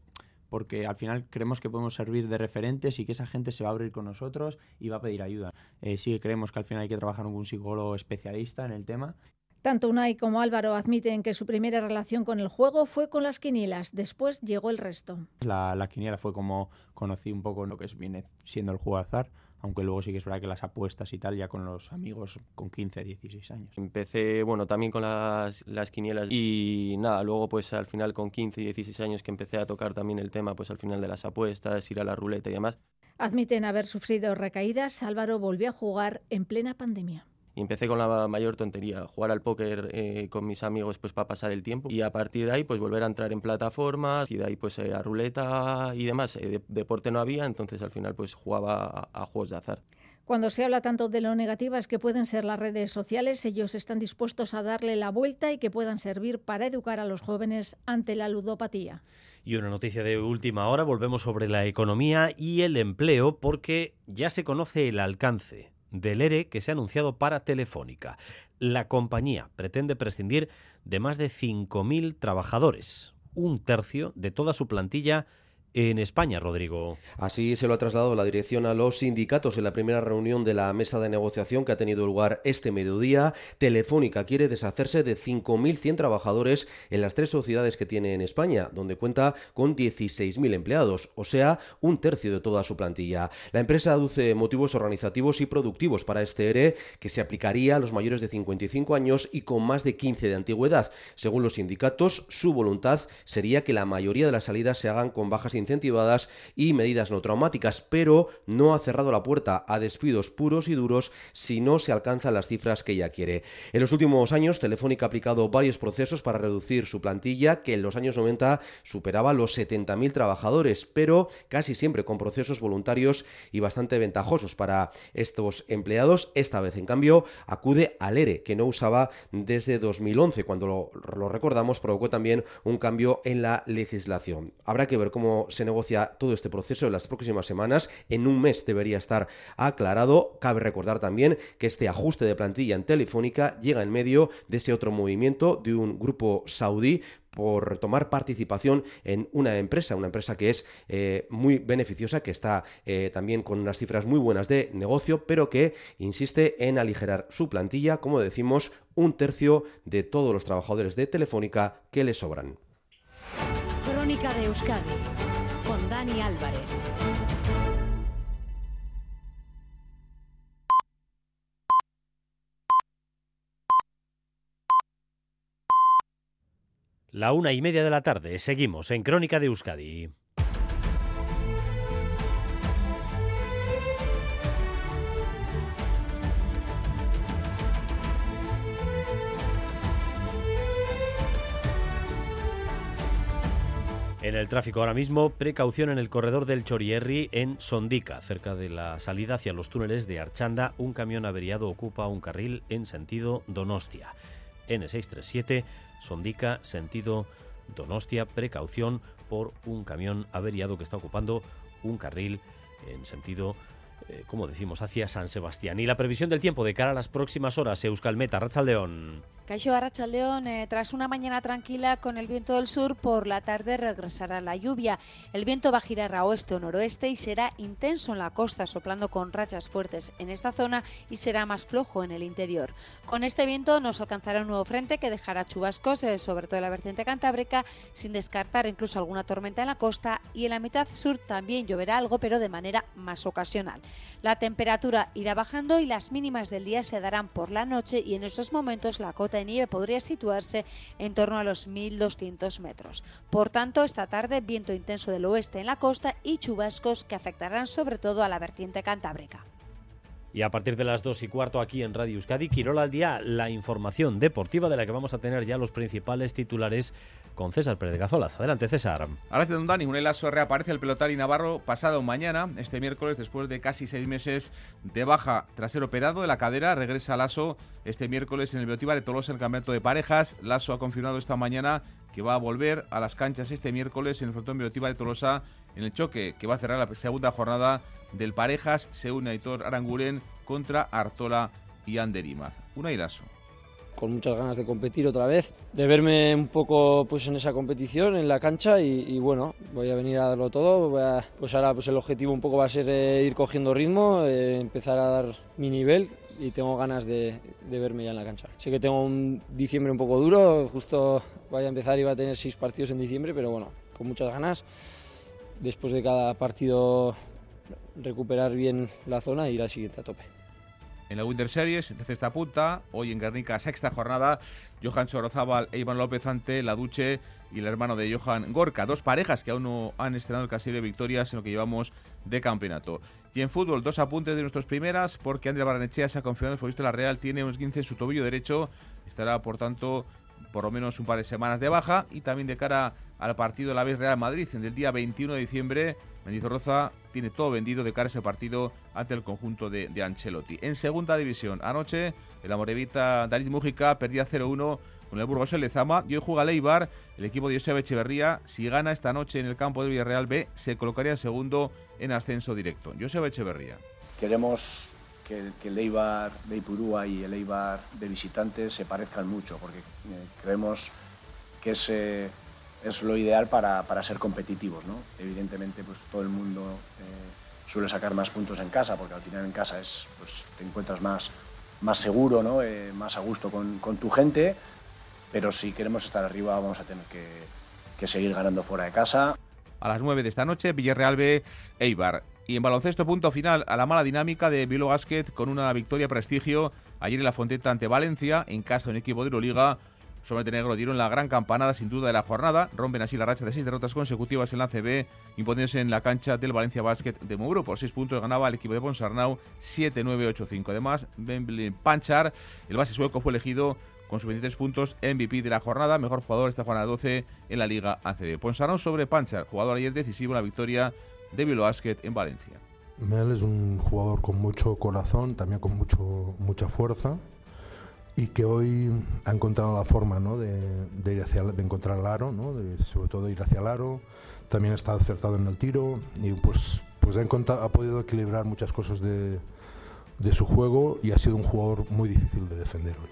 porque al final creemos que podemos servir de referentes y que esa gente se va a abrir con nosotros y va a pedir ayuda. Eh, sí que creemos que al final hay que trabajar con un psicólogo especialista en el tema tanto Unai como Álvaro admiten que su primera relación con el juego fue con las quinielas, después llegó el resto. La, la quiniela fue como conocí un poco lo que viene siendo el juego de azar, aunque luego sí que es verdad que las apuestas y tal ya con los amigos con 15, 16 años. Empecé, bueno, también con las, las quinielas y nada, luego pues al final con 15 y 16 años que empecé a tocar también el tema pues al final de las apuestas, ir a la ruleta y demás. Admiten haber sufrido recaídas, Álvaro volvió a jugar en plena pandemia. Y empecé con la mayor tontería, jugar al póker eh, con mis amigos pues para pasar el tiempo y a partir de ahí pues volver a entrar en plataformas y de ahí pues eh, a ruleta y demás. Eh, deporte no había, entonces al final pues jugaba a, juegos de azar. Cuando se habla tanto de lo negativas que pueden ser las redes sociales, ellos están dispuestos a darle la vuelta y que puedan servir para educar a los jóvenes ante la ludopatía. Y una noticia de última hora, volvemos sobre la economía y el empleo porque ya se conoce el alcance del ERE que se ha anunciado para Telefónica. La compañía pretende prescindir de más de 5.000 trabajadores, un tercio de toda su plantilla en España, Rodrigo. Así se lo ha trasladado la dirección a los sindicatos en la primera reunión de la mesa de negociación que ha tenido lugar este mediodía. Telefónica quiere deshacerse de 5.100 trabajadores en las tres sociedades que tiene en España, donde cuenta con 16.000 empleados, o sea, un tercio de toda su plantilla. La empresa aduce motivos organizativos y productivos para este ERE que se aplicaría a los mayores de 55 años y con más de 15 de antigüedad. Según los sindicatos, su voluntad sería que la mayoría de las salidas se hagan con bajas incentivadas y medidas no traumáticas, pero no ha cerrado la puerta a despidos puros y duros si no se alcanzan las cifras que ella quiere. En los últimos años, Telefónica ha aplicado varios procesos para reducir su plantilla, que en los años 90 superaba los 70.000 trabajadores, pero casi siempre con procesos voluntarios y bastante ventajosos para estos empleados. Esta vez, en cambio, acude al ERE, que no usaba desde 2011, cuando lo, lo recordamos, provocó también un cambio en la legislación. Habrá que ver cómo se negocia todo este proceso en las próximas semanas. En un mes debería estar aclarado. Cabe recordar también que este ajuste de plantilla en Telefónica llega en medio de ese otro movimiento de un grupo saudí por tomar participación en una empresa, una empresa que es eh, muy beneficiosa, que está eh, también con unas cifras muy buenas de negocio, pero que insiste en aligerar su plantilla, como decimos, un tercio de todos los trabajadores de Telefónica que le sobran. Crónica de Euskadi con Dani Álvarez. La una y media de la tarde. Seguimos en Crónica de Euskadi. En el tráfico ahora mismo, precaución en el corredor del Chorierri en Sondica, cerca de la salida hacia los túneles de Archanda. Un camión averiado ocupa un carril en sentido Donostia. N637, Sondica, sentido Donostia, precaución por un camión averiado que está ocupando un carril en sentido, eh, como decimos, hacia San Sebastián. Y la previsión del tiempo de cara a las próximas horas, Euskalmeta, Rachaldeón. Caixo Arrachaldeón, eh, tras una mañana tranquila con el viento del sur, por la tarde regresará la lluvia. El viento va a girar a oeste o noroeste y será intenso en la costa, soplando con rachas fuertes en esta zona y será más flojo en el interior. Con este viento nos alcanzará un nuevo frente que dejará chubascos, eh, sobre todo en la vertiente cantábrica, sin descartar incluso alguna tormenta en la costa y en la mitad sur también lloverá algo, pero de manera más ocasional. La temperatura irá bajando y las mínimas del día se darán por la noche y en esos momentos la cota de nieve podría situarse en torno a los 1.200 metros. Por tanto, esta tarde viento intenso del oeste en la costa y chubascos que afectarán sobre todo a la vertiente cantábrica. Y a partir de las 2 y cuarto aquí en Radio Euskadi, Quirola al día, la información deportiva de la que vamos a tener ya los principales titulares con César Pérez de. Adelante, César. Ahora Don Dani, un Elaso reaparece el pelotari Navarro pasado mañana, este miércoles, después de casi seis meses de baja tras ser operado de la cadera. Regresa Lasso este miércoles en el Biotiba de Tolosa en el campeonato de parejas. Lasso ha confirmado esta mañana que va a volver a las canchas este miércoles en el frontón Biotiba de Tolosa en el choque que va a cerrar la segunda jornada del parejas. Se une Aitor Aranguren contra Artola y Anderimaz. Un ailaso con muchas ganas de competir otra vez, de verme un poco pues en esa competición, en la cancha y, bueno, voy a venir a darlo todo. pues ahora pues el objetivo un poco va a ser eh, ir cogiendo ritmo, eh, empezar a dar mi nivel y tengo ganas de, de, verme ya en la cancha. Sé que tengo un diciembre un poco duro, justo voy a empezar y va a tener seis partidos en diciembre, pero bueno, con muchas ganas. Después de cada partido recuperar bien la zona ir al siguiente a tope en la Winter Series, entonces esta punta, hoy en Guernica, sexta jornada, Johan Sorozábal e Iván López ante La Duche y el hermano de Johan Gorka, dos parejas que aún no han estrenado el castillo de victorias en lo que llevamos de campeonato. Y en fútbol, dos apuntes de nuestras primeras, porque Andrea Baranechea se ha confirmado el futbolista de la Real, tiene unos 15 en su tobillo derecho, estará por tanto por lo menos un par de semanas de baja y también de cara al partido de la vez Real Madrid en el día 21 de diciembre Mendizorroza tiene todo vendido de cara a ese partido ante el conjunto de, Ancelotti. En segunda división, anoche el Amorevita Daris Mújica perdía 0-1 con el Burgos Lezama y hoy juega Leibar, el equipo de Joseba Echeverría. Si gana esta noche en el campo del Villarreal B, se colocaría segundo en ascenso directo. Joseba Echeverría. Queremos que, el Eibar de Ipurúa y el Eibar de visitantes se parezcan mucho, porque eh, creemos que ese es lo ideal para, para ser competitivos. ¿no? Evidentemente, pues todo el mundo eh, suele sacar más puntos en casa, porque al final en casa es, pues, te encuentras más, más seguro, ¿no? Eh, más a gusto con, con, tu gente, pero si queremos estar arriba vamos a tener que, que seguir ganando fuera de casa. A las 9 de esta noche, Villarreal B, Eibar. Y en baloncesto, punto final a la mala dinámica de Bilbao Basket con una victoria prestigio ayer en la Fonteta ante Valencia, en casa de un equipo de Euroliga Los negro dieron la gran campanada sin duda de la jornada, rompen así la racha de seis derrotas consecutivas en la CB, imponiéndose en la cancha del Valencia Basket de Mouro. Por seis puntos ganaba el equipo de Ponsarnau 7-9-8-5. Además, Ben Panchar, el base sueco, fue elegido con sus 23 puntos MVP de la jornada, mejor jugador esta jornada 12 en la Liga ACB. Ponsarnau sobre Panchar, jugador ayer decisivo en la victoria de Bilbao Basket en Valencia. Mel es un jugador con mucho corazón, también con mucho, mucha fuerza y que hoy ha encontrado la forma ¿no? de, ir hacia, de encontrar el aro, ¿no? de, sobre todo ir hacia el aro. También está acertado en el tiro y pues, pues ha, ha podido equilibrar muchas cosas de, de su juego y ha sido un jugador muy difícil de defender hoy.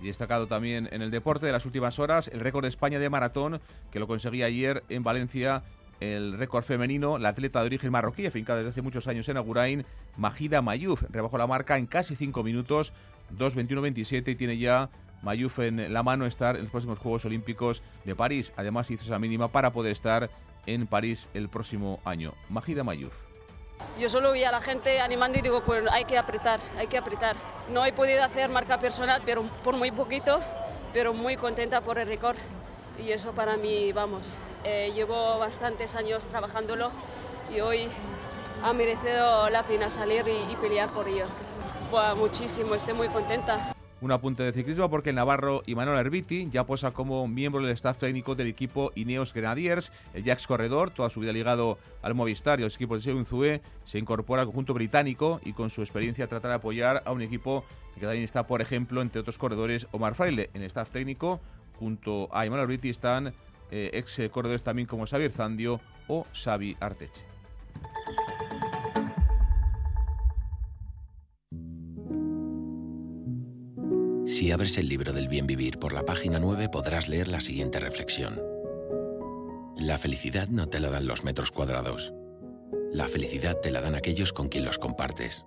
Y destacado también en el deporte de las últimas horas el récord de España de maratón que lo conseguía ayer en Valencia el récord femenino, la atleta de origen marroquí, afincada desde hace muchos años en Agurain, Majida Mayuf, rebajó la marca en casi 5 minutos, 2.21.27 y tiene ya Mayuf en la mano estar en los próximos Juegos Olímpicos de París. Además hizo esa mínima para poder estar en París el próximo año. Majida Mayuf. Yo solo vi a la gente animando y digo, pues hay que apretar, hay que apretar. No he podido hacer marca personal, pero por muy poquito, pero muy contenta por el récord. Y eso para mí, vamos, eh, llevo bastantes años trabajándolo y hoy ha merecido la pena salir y, pelear por ello. muchísimo, estoy muy contenta. Un apunte de ciclismo porque el Navarro Manuel Herbiti ya posa como miembro del staff técnico del equipo Ineos Grenadiers, el Jax Corredor, toda su vida ligado al Movistar y a los equipos de Seunzue, se incorpora al conjunto británico y con su experiencia tratará de apoyar a un equipo que también está, por ejemplo, entre otros corredores, Omar Fraile. En el staff técnico, junto a Imanol Herbiti, están eh, ex corredores también como Xavier Zandio o Xavi Arteche. Si abres el libro del bien vivir por la página 9 podrás leer la siguiente reflexión. La felicidad no te la dan los metros cuadrados. La felicidad te la dan aquellos con quien los compartes.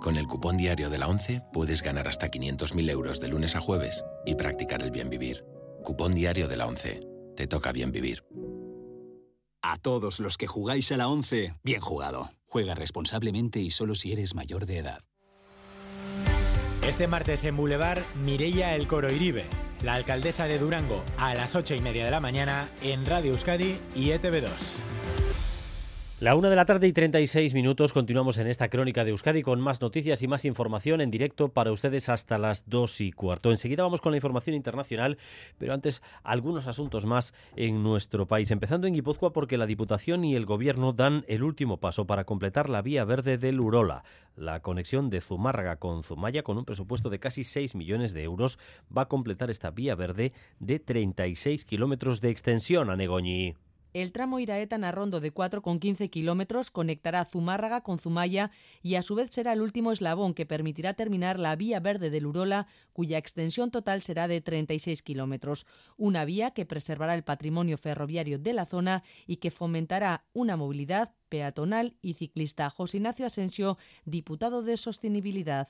Con el cupón diario de la 11 puedes ganar hasta 500.000 euros de lunes a jueves y practicar el bien vivir. Cupón diario de la 11. Te toca bien vivir. A todos los que jugáis a la 11, bien jugado. Juega responsablemente y solo si eres mayor de edad. Este martes en Boulevard, Mireia El Coro Iribe, la alcaldesa de Durango, a las 8 y media de la mañana en Radio Euskadi y ETV2. La una de la tarde y 36 minutos continuamos en esta crónica de Euskadi con más noticias y más información en directo para ustedes hasta las dos y cuarto. Enseguida vamos con la información internacional, pero antes algunos asuntos más en nuestro país. Empezando en Guipúzcoa porque la Diputación y el Gobierno dan el último paso para completar la vía verde del Urola. La conexión de Zumárraga con Zumaya con un presupuesto de casi 6 millones de euros va a completar esta vía verde de 36 kilómetros de extensión a Negoñi. El tramo Iraeta-Narrondo de 4,15 kilómetros conectará Zumárraga con Zumaya y a su vez será el último eslabón que permitirá terminar la vía verde del Urola, cuya extensión total será de 36 kilómetros. Una vía que preservará el patrimonio ferroviario de la zona y que fomentará una movilidad peatonal y ciclista. José Ignacio Asensio, diputado de Sostenibilidad.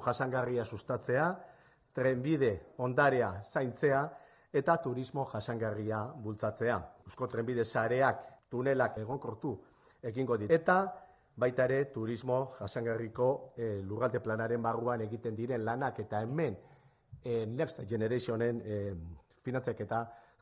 Jasangarria sustatzea, trenbide ondarea zaintzea, eta turismo jasangarria bultzatzea. Eusko trenbide sareak tunelak egonkortu egingo dit. Eta baita ere turismo jasangarriko e, lurralde planaren barruan egiten diren lanak eta hemen e, Next Generationen e, finantzek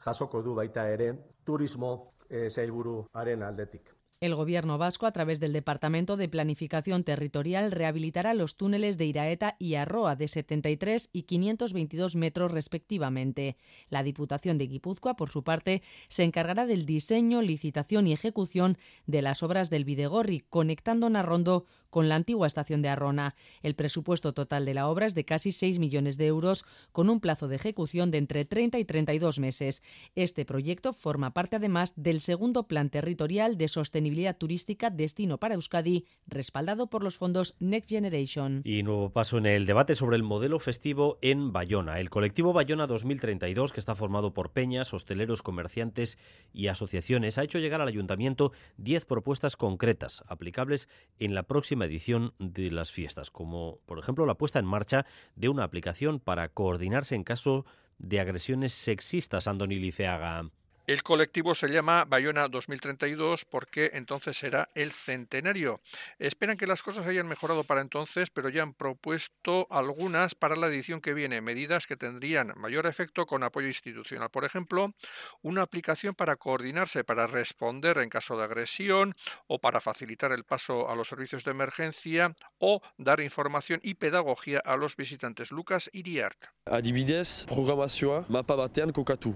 jasoko du baita ere turismo e, zailburuaren aldetik. El Gobierno vasco, a través del Departamento de Planificación Territorial, rehabilitará los túneles de Iraeta y Arroa de 73 y 522 metros respectivamente. La Diputación de Guipúzcoa, por su parte, se encargará del diseño, licitación y ejecución de las obras del Videgorri, conectando Narrondo con la antigua estación de Arrona. El presupuesto total de la obra es de casi 6 millones de euros, con un plazo de ejecución de entre 30 y 32 meses. Este proyecto forma parte además del segundo Plan Territorial de Sostenibilidad Turística Destino para Euskadi, respaldado por los fondos Next Generation. Y nuevo paso en el debate sobre el modelo festivo en Bayona. El colectivo Bayona 2032, que está formado por peñas, hosteleros, comerciantes y asociaciones, ha hecho llegar al ayuntamiento 10 propuestas concretas aplicables en la próxima edición de las fiestas, como por ejemplo la puesta en marcha de una aplicación para coordinarse en caso de agresiones sexistas, Andoni Liceaga. El colectivo se llama Bayona 2032 porque entonces será el centenario. Esperan que las cosas hayan mejorado para entonces, pero ya han propuesto algunas para la edición que viene, medidas que tendrían mayor efecto con apoyo institucional. Por ejemplo, una aplicación para coordinarse, para responder en caso de agresión o para facilitar el paso a los servicios de emergencia o dar información y pedagogía a los visitantes. Lucas Iriart. Adibidez, programazioa mapa batean kokatu.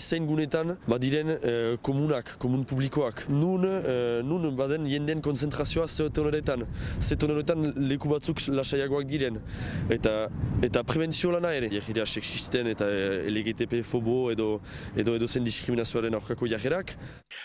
Zein gunetan badiren eh, komunak, komun publikoak. Nun, eh, nun baden jenden konzentrazioa zeoten horretan. Zeoten horretan leku batzuk lasaiagoak diren. Eta, eta prebentzio lana ere. Jagira sexisten eta eh, LGTP fobo edo, edo edo zen diskriminazioaren aurkako jajerak.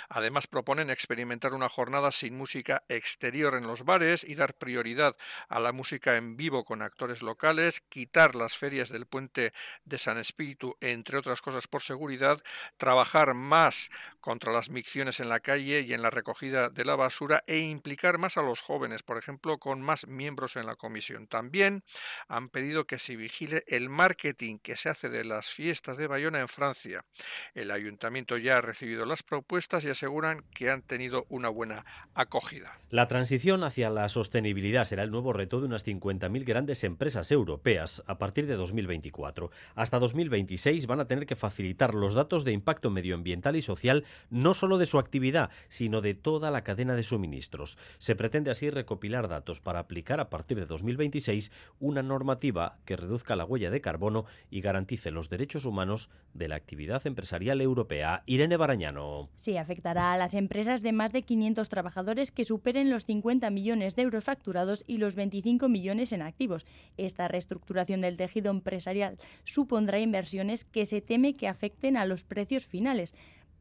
Además proponen experimentar una jornada sin música exterior en los bares y dar prioridad a la música en vivo con actores locales, quitar las ferias del puente de San Espíritu, entre otras cosas por seguridad, trabajar más contra las micciones en la calle y en la recogida de la basura e implicar más a los jóvenes, por ejemplo, con más miembros en la comisión. También han pedido que se vigile el marketing que se hace de las fiestas de Bayona en Francia. El ayuntamiento ya ha recibido las propuestas y aseguran que han tenido una buena acogida. La transición hacia la sostenibilidad será el nuevo reto de unas 50.000 grandes empresas europeas a partir de 2024. Hasta 2026 van a tener que facilitar los datos de impacto medioambiental y social no solo de su actividad, sino de toda la cadena de suministros. Se pretende así recopilar datos para aplicar a partir de 2026 una normativa que reduzca la huella de carbono y garantice los derechos humanos de la actividad empresarial europea. Irene Barañano. Sí, afectará a las empresas de más de 500 trabajadores que superen los 50 millones de euros facturados y los 25 millones en activos. Esta reestructuración del tejido empresarial supondrá inversiones que se teme que afecten a los precios finales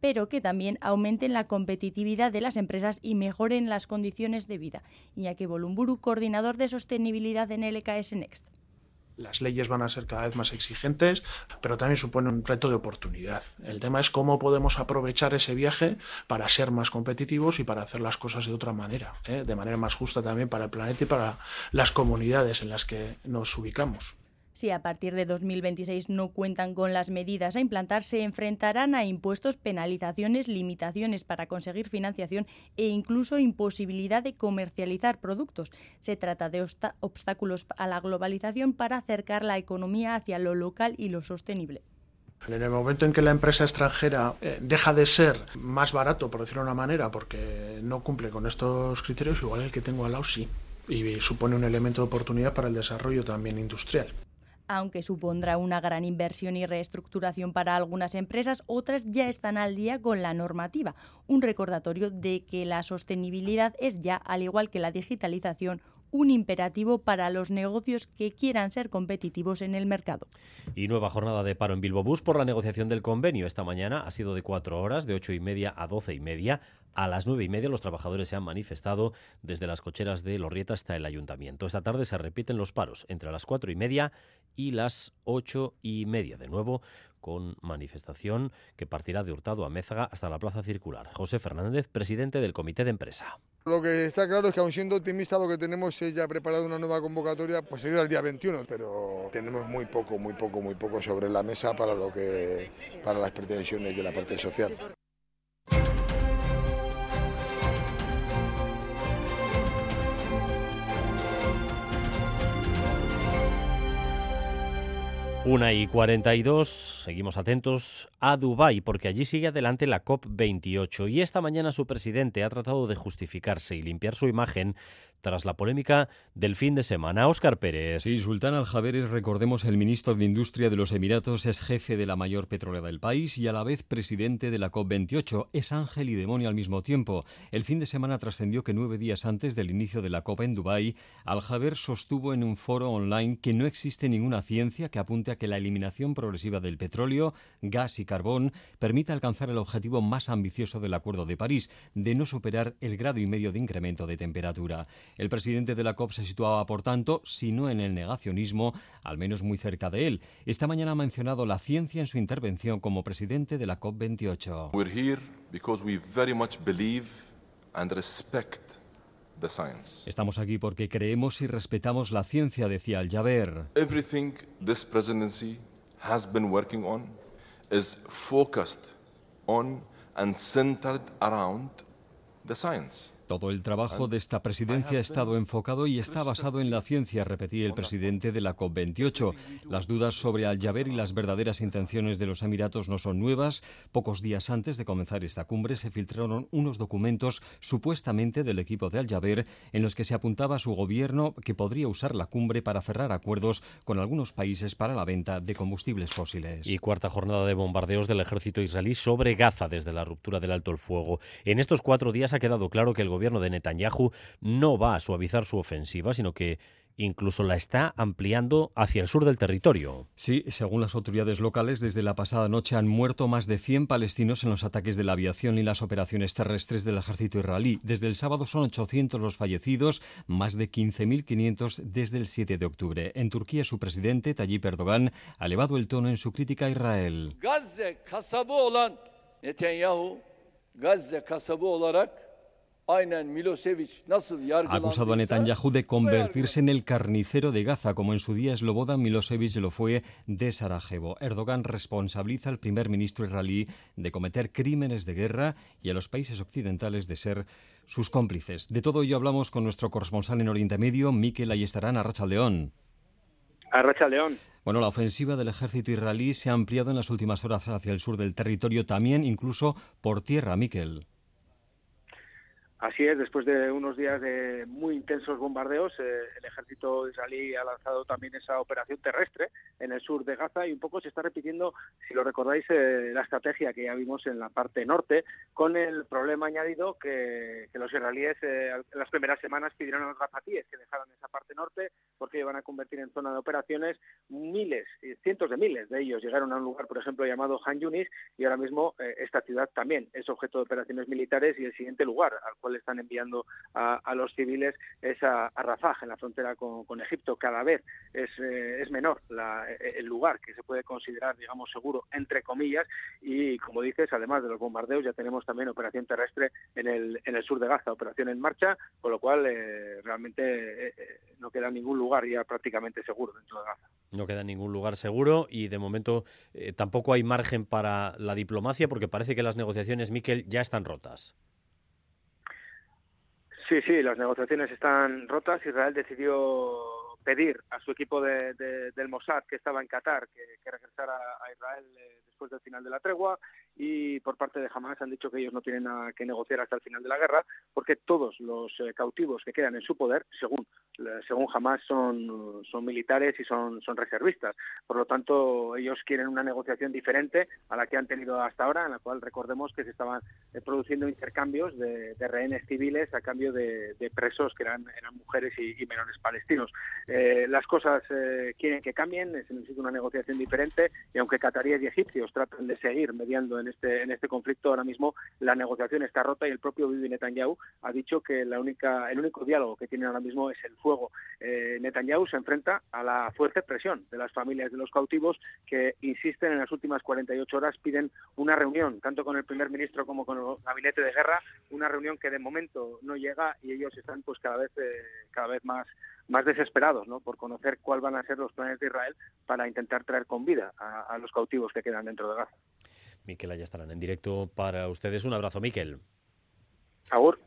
pero que también aumenten la competitividad de las empresas y mejoren las condiciones de vida. Iñaki Bolumburu, coordinador de sostenibilidad en LKS Next. Las leyes van a ser cada vez más exigentes, pero también supone un reto de oportunidad. El tema es cómo podemos aprovechar ese viaje para ser más competitivos y para hacer las cosas de otra manera, ¿eh? de manera más justa también para el planeta y para las comunidades en las que nos ubicamos. Si a partir de 2026 no cuentan con las medidas a implantar, se enfrentarán a impuestos, penalizaciones, limitaciones para conseguir financiación e incluso imposibilidad de comercializar productos. Se trata de obstáculos a la globalización para acercar la economía hacia lo local y lo sostenible. En el momento en que la empresa extranjera eh, deja de ser más barato, por decirlo de una manera, porque no cumple con estos criterios, igual el que tengo al lado sí. Y supone un elemento de oportunidad para el desarrollo también industrial aunque supondrá una gran inversión y reestructuración para algunas empresas, otras ya están al día con la normativa. Un recordatorio de que la sostenibilidad es ya, al igual que la digitalización, un imperativo para los negocios que quieran ser competitivos en el mercado. Y nueva jornada de paro en Bilbo Bus por la negociación del convenio. Esta mañana ha sido de cuatro horas, de ocho y media a doce y media. A las nueve y media los trabajadores se han manifestado desde las cocheras de Lorrieta hasta el ayuntamiento. Esta tarde se repiten los paros entre las cuatro y media y las ocho y media. De nuevo, con manifestación que partirá de Hurtado a Mézaga hasta la Plaza Circular. José Fernández, presidente del Comité de Empresa. Lo que está claro es que aun siendo optimista lo que tenemos es ya preparado una nueva convocatoria pues seguir al día 21, pero tenemos muy poco, muy poco, muy poco sobre la mesa para lo que para las pretensiones de la parte social. Una y 42, seguimos atentos a Dubái porque allí sigue adelante la COP28 y esta mañana su presidente ha tratado de justificarse y limpiar su imagen tras la polémica del fin de semana. Óscar Pérez. Sí, Sultán Al-Jaberes, recordemos, el ministro de Industria de los Emiratos, es jefe de la mayor petrolera del país y a la vez presidente de la COP28. Es ángel y demonio al mismo tiempo. El fin de semana trascendió que nueve días antes del inicio de la COP en Dubái, Al-Jaber sostuvo en un foro online que no existe ninguna ciencia que apunte a que la eliminación progresiva del petróleo, gas y carbón permita alcanzar el objetivo más ambicioso del Acuerdo de París, de no superar el grado y medio de incremento de temperatura. El presidente de la COP se situaba, por tanto, si no en el negacionismo, al menos muy cerca de él. Esta mañana ha mencionado la ciencia en su intervención como presidente de la COP28. Estamos aquí porque creemos y respetamos la ciencia, decía al Jaber. Everything this presidency has been working on is focused on and centered around the science. Todo el trabajo de esta presidencia ha estado enfocado y está basado en la ciencia, repetía el presidente de la COP28. Las dudas sobre Al-Jaber y las verdaderas intenciones de los Emiratos no son nuevas. Pocos días antes de comenzar esta cumbre se filtraron unos documentos supuestamente del equipo de Al-Jaber en los que se apuntaba a su gobierno que podría usar la cumbre para cerrar acuerdos con algunos países para la venta de combustibles fósiles. Y cuarta jornada de bombardeos del ejército israelí sobre Gaza desde la ruptura del alto el fuego. En estos cuatro días ha quedado claro que el gobierno de Netanyahu no va a suavizar su ofensiva, sino que incluso la está ampliando hacia el sur del territorio. Sí, según las autoridades locales, desde la pasada noche han muerto más de 100 palestinos en los ataques de la aviación y las operaciones terrestres del ejército israelí. Desde el sábado son 800 los fallecidos, más de 15.500 desde el 7 de octubre. En Turquía, su presidente, Tayyip Erdogan, ha elevado el tono en su crítica a Israel. Ha acusado a Netanyahu de convertirse en el carnicero de Gaza, como en su día Slobodan Milosevic lo fue de Sarajevo. Erdogan responsabiliza al primer ministro israelí de cometer crímenes de guerra y a los países occidentales de ser sus cómplices. De todo ello hablamos con nuestro corresponsal en Oriente Medio, Miquel Ayestarán Arrachaldeón. Arrachaldeón. Bueno, la ofensiva del ejército israelí se ha ampliado en las últimas horas hacia el sur del territorio, también incluso por tierra, Miquel. Así es, después de unos días de muy intensos bombardeos, eh, el ejército israelí ha lanzado también esa operación terrestre en el sur de Gaza y un poco se está repitiendo, si lo recordáis, eh, la estrategia que ya vimos en la parte norte, con el problema añadido que, los israelíes eh, en las primeras semanas pidieron a los gazatíes que dejaran esa parte norte porque iban a convertir en zona de operaciones. Miles, cientos de miles de ellos llegaron a un lugar, por ejemplo, llamado Han Yunis y ahora mismo esta ciudad también es objeto de operaciones militares y el siguiente lugar al cual están enviando a, los civiles es a, en la frontera con, Egipto. Cada vez es, eh, es menor el lugar que se puede considerar, digamos, seguro, entre comillas, y como dices, además de los bombardeos, ya tenemos también operación terrestre en el, en el sur de Gaza, operación en marcha, con lo cual eh, realmente eh, no queda ningún lugar ya prácticamente seguro dentro de Gaza. No queda ningún lugar seguro y de momento tampoco hay margen para la diplomacia porque parece que las negociaciones, Miquel, ya están rotas. Sí, sí, las negociaciones están rotas. Israel decidió pedir a su equipo de, del Mossad, que estaba en Qatar, que, regresara a Israel eh, después del final de la tregua y por parte de Hamas han dicho que ellos no tienen nada que negociar hasta el final de la guerra porque todos los eh, cautivos que quedan en su poder, según según Hamas, son, son militares y son, son reservistas. Por lo tanto, ellos quieren una negociación diferente a la que han tenido hasta ahora, en la cual recordemos que se estaban eh, produciendo intercambios de, rehenes civiles a cambio de, presos que eran, eran mujeres y, menores palestinos. Eh, las cosas quieren que cambien, se necesita una negociación diferente y aunque cataríes y egipcios tratan de seguir mediando en este, en este conflicto ahora mismo la negociación está rota y el propio Bibi Netanyahu ha dicho que la única, el único diálogo que tiene ahora mismo es el fuego. Eh, Netanyahu se enfrenta a la fuerte presión de las familias de los cautivos que insisten en las últimas 48 horas, piden una reunión, tanto con el primer ministro como con el gabinete de guerra, una reunión que de momento no llega y ellos están pues cada vez, eh, cada vez más más desesperados ¿no? por conocer cuáles van a ser los planes de Israel para intentar traer con vida a, a los cautivos que quedan dentro de Gaza. Miquel, allá estarán en directo para ustedes. Un abrazo, Miquel. Agur.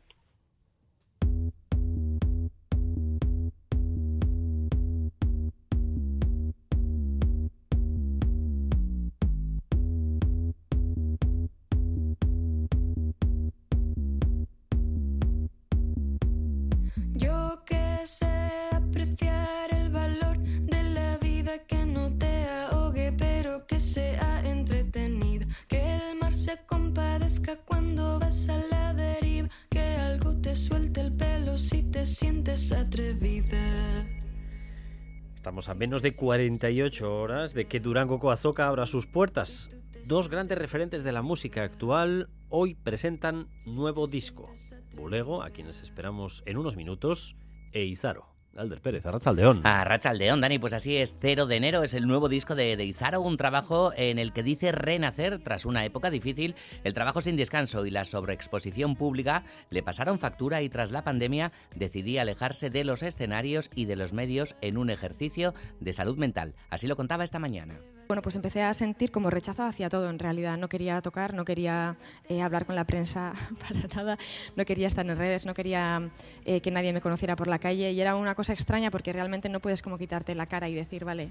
Menos de 48 horas de que Durango Coazoca abra sus puertas. Dos grandes referentes de la música actual hoy presentan nuevo disco. Bulego, a quienes esperamos en unos minutos, e Izaro. Alder Pérez, Arrachaldeón. Arrachaldeón, Dani, pues así es. Cero de enero es el nuevo disco de, de Isaro, un trabajo en el que dice renacer tras una época difícil. El trabajo sin descanso y la sobreexposición pública le pasaron factura y tras la pandemia decidí alejarse de los escenarios y de los medios en un ejercicio de salud mental. Así lo contaba esta mañana. Bueno, pues empecé a sentir como rechazo hacia todo en realidad. No quería tocar, no quería eh, hablar con la prensa (laughs) para nada, no quería estar en redes, no quería eh, que nadie me conociera por la calle y era una cosa extraña porque realmente no puedes como quitarte la cara y decir, vale,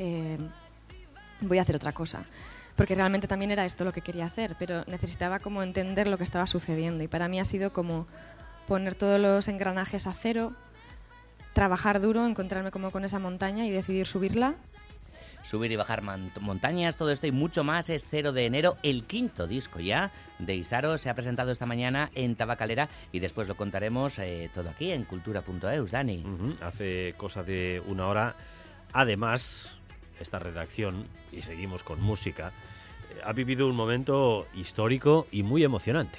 eh, voy a hacer otra cosa. Porque realmente también era esto lo que quería hacer, pero necesitaba como entender lo que estaba sucediendo y para mí ha sido como poner todos los engranajes a cero, trabajar duro, encontrarme como con esa montaña y decidir subirla subir y bajar montañas, todo esto y mucho más es 0 de enero, el quinto disco ya de Isaro. Se ha presentado esta mañana en Tabacalera y después lo contaremos eh, todo aquí en cultura.eus, Dani. Hace cosa de una hora. Además, esta redacción, y seguimos con música, eh, ha vivido un momento histórico y muy emocionante.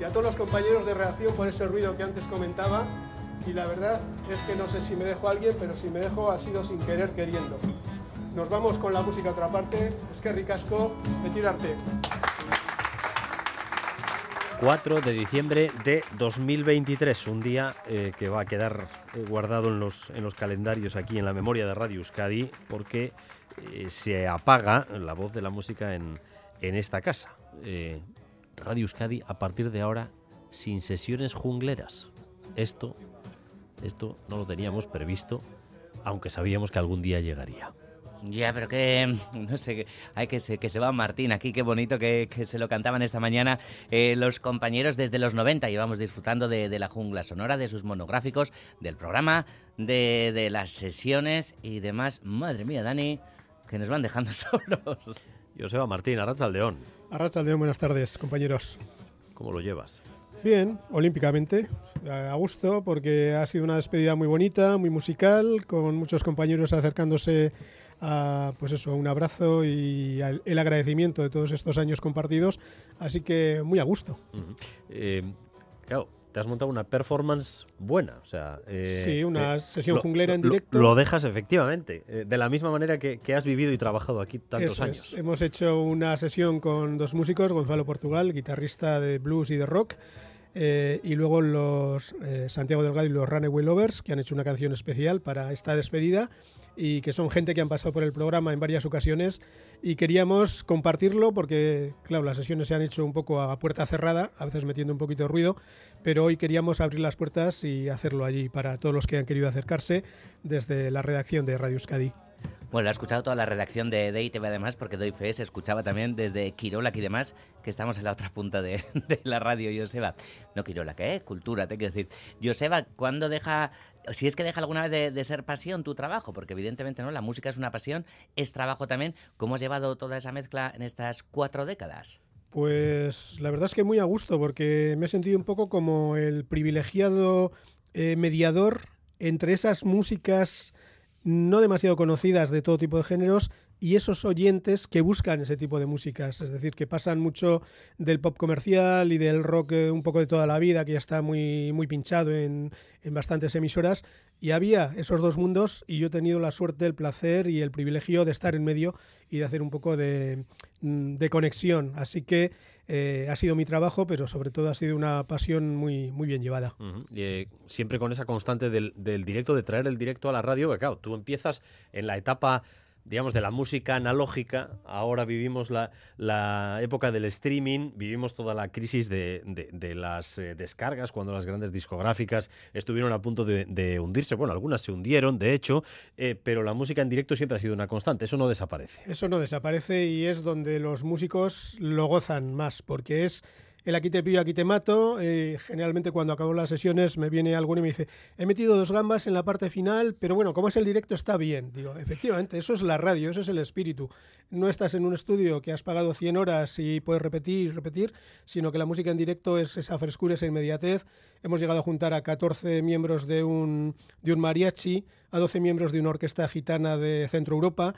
Y a todos los compañeros de reacción por ese ruido que antes comentaba, y la verdad es que no sé si me dejo a alguien, pero si me dejo ha sido sin querer queriendo. Nos vamos con la música a otra parte. Es que ricasco de tirarte. 4 de diciembre de 2023, un día eh, que va a quedar eh, guardado en los, en los calendarios aquí en la memoria de Radio Euskadi, porque eh, se apaga la voz de la música en, en esta casa. Radio Euskadi, a partir de ahora, sin sesiones jungleras. Esto esto no lo teníamos previsto, aunque sabíamos que algún día llegaría. Ya, pero que, (laughs) no sé, hay que se, que se va Martín aquí, qué bonito que, se lo cantaban esta mañana eh, los compañeros desde los 90. Llevamos disfrutando de, la jungla sonora, de sus monográficos, del programa, de, de las sesiones y demás. Madre mía, Dani, que nos van dejando (laughs) solos. Joseba Martín, Arracha León. Arracha León, buenas tardes, compañeros. ¿Cómo lo llevas? Bien, olímpicamente, a gusto, porque ha sido una despedida muy bonita, muy musical, con muchos compañeros acercándose a, pues eso, un abrazo y el agradecimiento de todos estos años compartidos, así que muy a gusto. Eh, claro, te has montado una performance buena, o sea... Eh, sí, una eh, sesión junglera en directo. Lo, dejas efectivamente, de la misma manera que, has vivido y trabajado aquí tantos años. Hemos hecho una sesión con dos músicos, Gonzalo Portugal, guitarrista de blues y de rock, eh, y luego los eh, Santiago Delgado y los Runaway Lovers, que han hecho una canción especial para esta despedida y que son gente que han pasado por el programa en varias ocasiones y queríamos compartirlo porque, claro, las sesiones se han hecho un poco a puerta cerrada, a veces metiendo un poquito de ruido, pero hoy queríamos abrir las puertas y hacerlo allí para todos los que han querido acercarse desde la redacción de Radio Euskadi. Bueno, lo ha escuchado toda la redacción de, de ITV además, porque doy fe, se escuchaba también desde Quirolac y demás, que estamos en la otra punta de, (laughs) la radio, Joseba. No Quirolac, ¿eh? Cultura, tengo que decir. Joseba, ¿cuándo deja, si es que deja alguna vez de, ser pasión tu trabajo? Porque evidentemente no, la música es una pasión, es trabajo también. ¿Cómo has llevado toda esa mezcla en estas cuatro décadas? Pues la verdad es que muy a gusto, porque me he sentido un poco como el privilegiado eh, mediador entre esas músicas no demasiado conocidas de todo tipo de géneros y esos oyentes que buscan ese tipo de músicas, es decir, que pasan mucho del pop comercial y del rock eh, un poco de toda la vida, que ya está muy, muy pinchado en, en bastantes emisoras, y había esos dos mundos y yo he tenido la suerte, el placer y el privilegio de estar en medio y de hacer un poco de, mm, de conexión. Así que eh, ha sido mi trabajo, pero sobre todo ha sido una pasión muy, muy bien llevada. Eh, siempre con esa constante del, del, directo, de traer el directo a la radio, que claro, tú empiezas en la etapa digamos, de la música analógica. Ahora vivimos la, la época del streaming, vivimos toda la crisis de, de, las eh, descargas, cuando las grandes discográficas estuvieron a punto de, hundirse. Bueno, algunas se hundieron, de hecho, eh, pero la música en directo siempre ha sido una constante, eso no desaparece. Eso no desaparece y es donde los músicos lo gozan más, porque es el aquí te pillo, aquí te mato. Eh, generalmente cuando acabo las sesiones me viene alguno y me dice, he metido dos gambas en la parte final, pero bueno, como es el directo está bien. Digo, efectivamente, eso es la radio, eso es el espíritu. No estás en un estudio que has pagado 100 horas y puedes repetir y repetir, sino que la música en directo es esa frescura, esa inmediatez. Hemos llegado a juntar a 14 miembros de un, de un mariachi, a 12 miembros de una orquesta gitana de Centro Europa.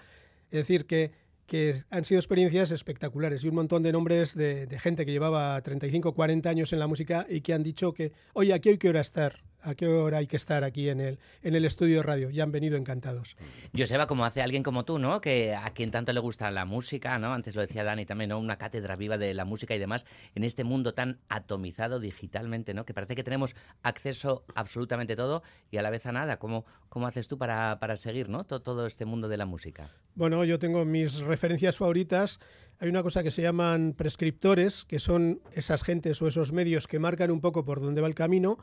Es decir, que que han sido experiencias espectaculares y un montón de nombres de, gente que llevaba 35, 40 años en la música y que han dicho que, oye, aquí hoy quiero estar. A qué hora hay que estar aquí en el, en el estudio de radio. Ya han venido encantados. Joseba, como hace alguien como tú, ¿no? Que a quien tanto le gusta la música, ¿no? Antes lo decía Dani también, ¿no? Una cátedra viva de la música y demás, en este mundo tan atomizado digitalmente, ¿no? Que parece que tenemos acceso a absolutamente todo y a la vez a nada. ¿Cómo, cómo haces tú para, para seguir, ¿no? Todo, todo este mundo de la música. Bueno, yo tengo mis referencias favoritas. Hay una cosa que se llaman prescriptores, que son esas gentes o esos medios que marcan un poco por dónde va el camino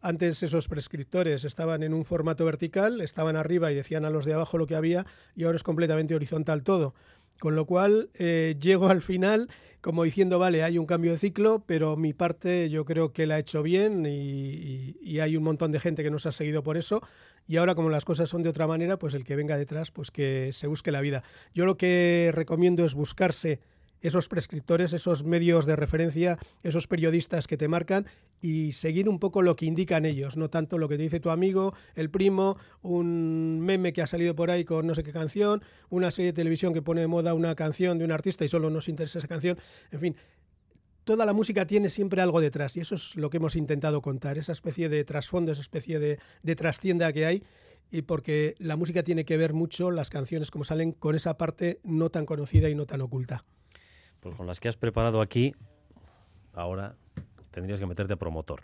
antes esos prescriptores estaban en un formato vertical, estaban arriba y decían a los de abajo lo que había y ahora es completamente horizontal todo. Con lo cual eh, (laughs) llego al final como diciendo, vale, hay un cambio de ciclo, pero mi parte yo creo que la ha hecho bien y, y, hay un montón de gente que nos ha seguido por eso. Y ahora como las cosas son de otra manera, pues el que venga detrás, pues que se busque la vida. Yo lo que recomiendo es buscarse esos prescriptores, esos medios de referencia, esos periodistas que te marcan y seguir un poco lo que indican ellos, no tanto lo que te dice tu amigo, el primo, un meme que ha salido por ahí con no sé qué canción, una serie de televisión que pone de moda una canción de un artista y solo nos interesa esa canción, en fin. Toda la música tiene siempre algo detrás y eso es lo que hemos intentado contar, esa especie de trasfondo, esa especie de, de trastienda que hay y porque la música tiene que ver mucho, las canciones como salen, con esa parte no tan conocida y no tan oculta. Pues con las que has preparado aquí, ahora tendrías que meterte promotor.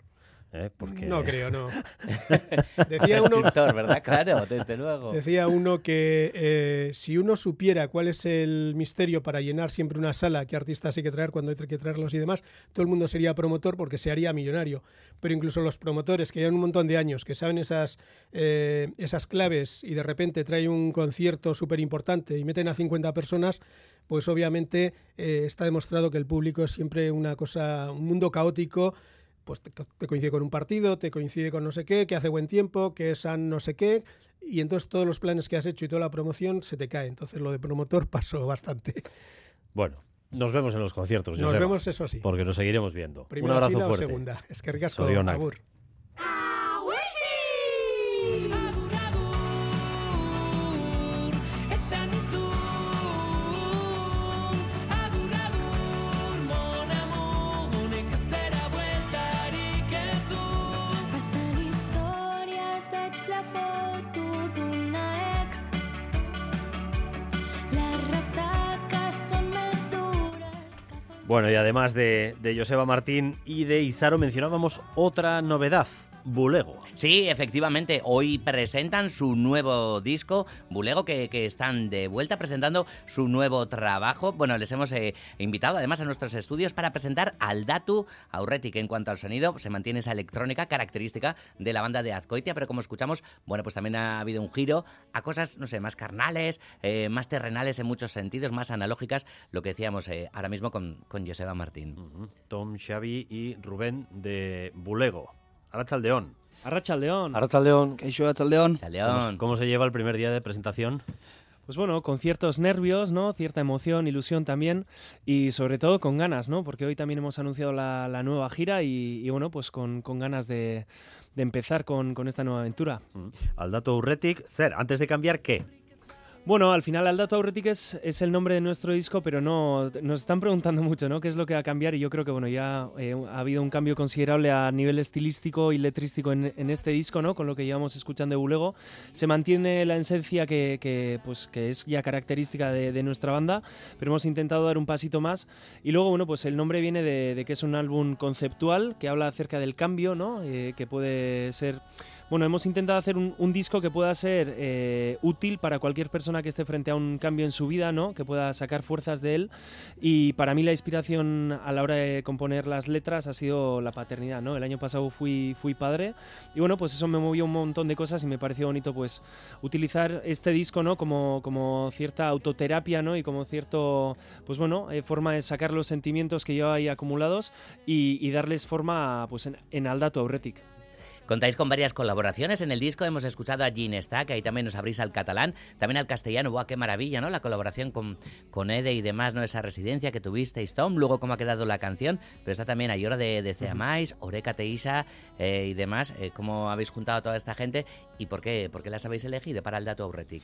¿Eh? Porque... No creo, no. (laughs) decía uno, ¿verdad? Claro, desde luego. Decía uno que eh, si uno supiera cuál es el misterio para llenar siempre una sala, qué artistas hay que traer, cuándo hay que traerlos y demás, todo el mundo sería promotor porque se haría millonario. Pero incluso los promotores que llevan un montón de años, que saben esas, eh, esas claves y de repente traen un concierto súper importante y meten a 50 personas, pues obviamente está demostrado que el público es siempre una cosa, un mundo caótico pues te, coincide con un partido, te coincide con no sé qué, que hace buen tiempo, que es no sé qué, y entonces todos los planes que has hecho y toda la promoción se te cae. Entonces lo de promotor (laughs) pasó bastante. Bueno, nos vemos en los conciertos. Nos vemos, eso sí. Porque nos seguiremos viendo. Primera un abrazo fuerte. segunda. Es que ricasco, Bueno, y además de, de Joseba Martín y de Isaro mencionábamos otra novedad, Bulego. Sí, efectivamente, hoy presentan su nuevo disco, Bulego, que, están de vuelta presentando su nuevo trabajo. Bueno, les hemos eh, invitado además a nuestros estudios para presentar al Datu Aurretti, que en cuanto al sonido se mantiene esa electrónica característica de la banda de Azcoitia, pero como escuchamos, bueno, pues también ha habido un giro a cosas, no sé, más carnales, eh, más terrenales en muchos sentidos, más analógicas, lo que decíamos eh, ahora mismo con, con Joseba Martín. Tom, Xavi y Rubén de Bulego. Arrachaldeón. Arrachaldeón. Arrachaldeón. ¿Qué Arrachaldeón? ¿Cómo, ¿Cómo se lleva el primer día de presentación? Pues bueno, con ciertos nervios, ¿no? Cierta emoción, ilusión también y sobre todo con ganas, ¿no? Porque hoy también hemos anunciado la, nueva gira y, bueno, pues con, ganas de, empezar con, esta nueva aventura. Mm. Al dato Urretic, Ser, antes de cambiar, ¿qué? Bueno, al final Aldato Aurretic es, es, el nombre de nuestro disco, pero no nos están preguntando mucho, ¿no? ¿Qué es lo que va a cambiar? Y yo creo que bueno, ya eh, ha habido un cambio considerable a nivel estilístico y letrístico en, este disco, ¿no? Con lo que llevamos escuchando de Bulego. Se mantiene la esencia que, pues, que es ya característica de, nuestra banda, pero hemos intentado dar un pasito más. Y luego, bueno, pues el nombre viene de, de que es un álbum conceptual que habla acerca del cambio, ¿no? Eh, que puede ser bueno, hemos intentado hacer un, disco que pueda ser eh, útil para cualquier persona que esté frente a un cambio en su vida, ¿no? Que pueda sacar fuerzas de él. Y para mí la inspiración a la hora de componer las letras ha sido la paternidad, ¿no? El año pasado fui, fui padre y bueno, pues eso me movió un montón de cosas y me pareció bonito pues utilizar este disco, ¿no? Como, como cierta autoterapia, ¿no? Y como cierto, pues bueno, eh, forma de sacar los sentimientos que yo hay acumulados y, darles forma pues en, en Aldato Aurretic. Contáis con varias colaboraciones en el disco. Hemos escuchado a Gin Stack, ahí también nos abrís al catalán, también al castellano. ¡Buah, qué maravilla, ¿no? La colaboración con, con Ede y demás, ¿no? Esa residencia que tuvisteis, Tom. Luego, cómo ha quedado la canción. Pero está también Ayora de, de Seamáis, Oreca Teisa eh, y demás. Eh, ¿Cómo habéis juntado a toda esta gente y por qué, por qué las habéis elegido para el dato Auretic?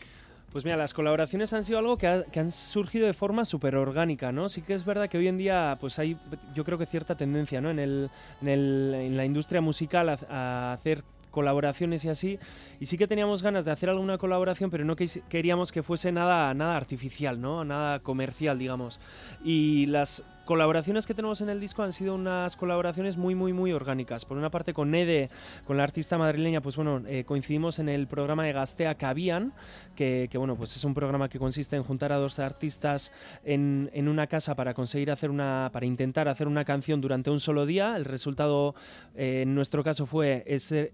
Pues mira, las colaboraciones han sido algo que, han surgido de forma súper orgánica, ¿no? Sí que es verdad que hoy en día pues hay, yo creo que cierta tendencia, ¿no? En, el, en, el, en la industria musical a, hacer colaboraciones y así. Y sí que teníamos ganas de hacer alguna colaboración, pero no queríamos que fuese nada, nada artificial, ¿no? Nada comercial, digamos. Y las colaboraciones que tenemos en el disco han sido unas colaboraciones muy, muy, muy orgánicas. Por una parte con Nede, con la artista madrileña, pues bueno, eh, coincidimos en el programa de Gastea Cabían, que, que, bueno, pues es un programa que consiste en juntar a dos artistas en, una casa para conseguir hacer una, para intentar hacer una canción durante un solo día. El resultado, eh, en nuestro caso, fue es, de...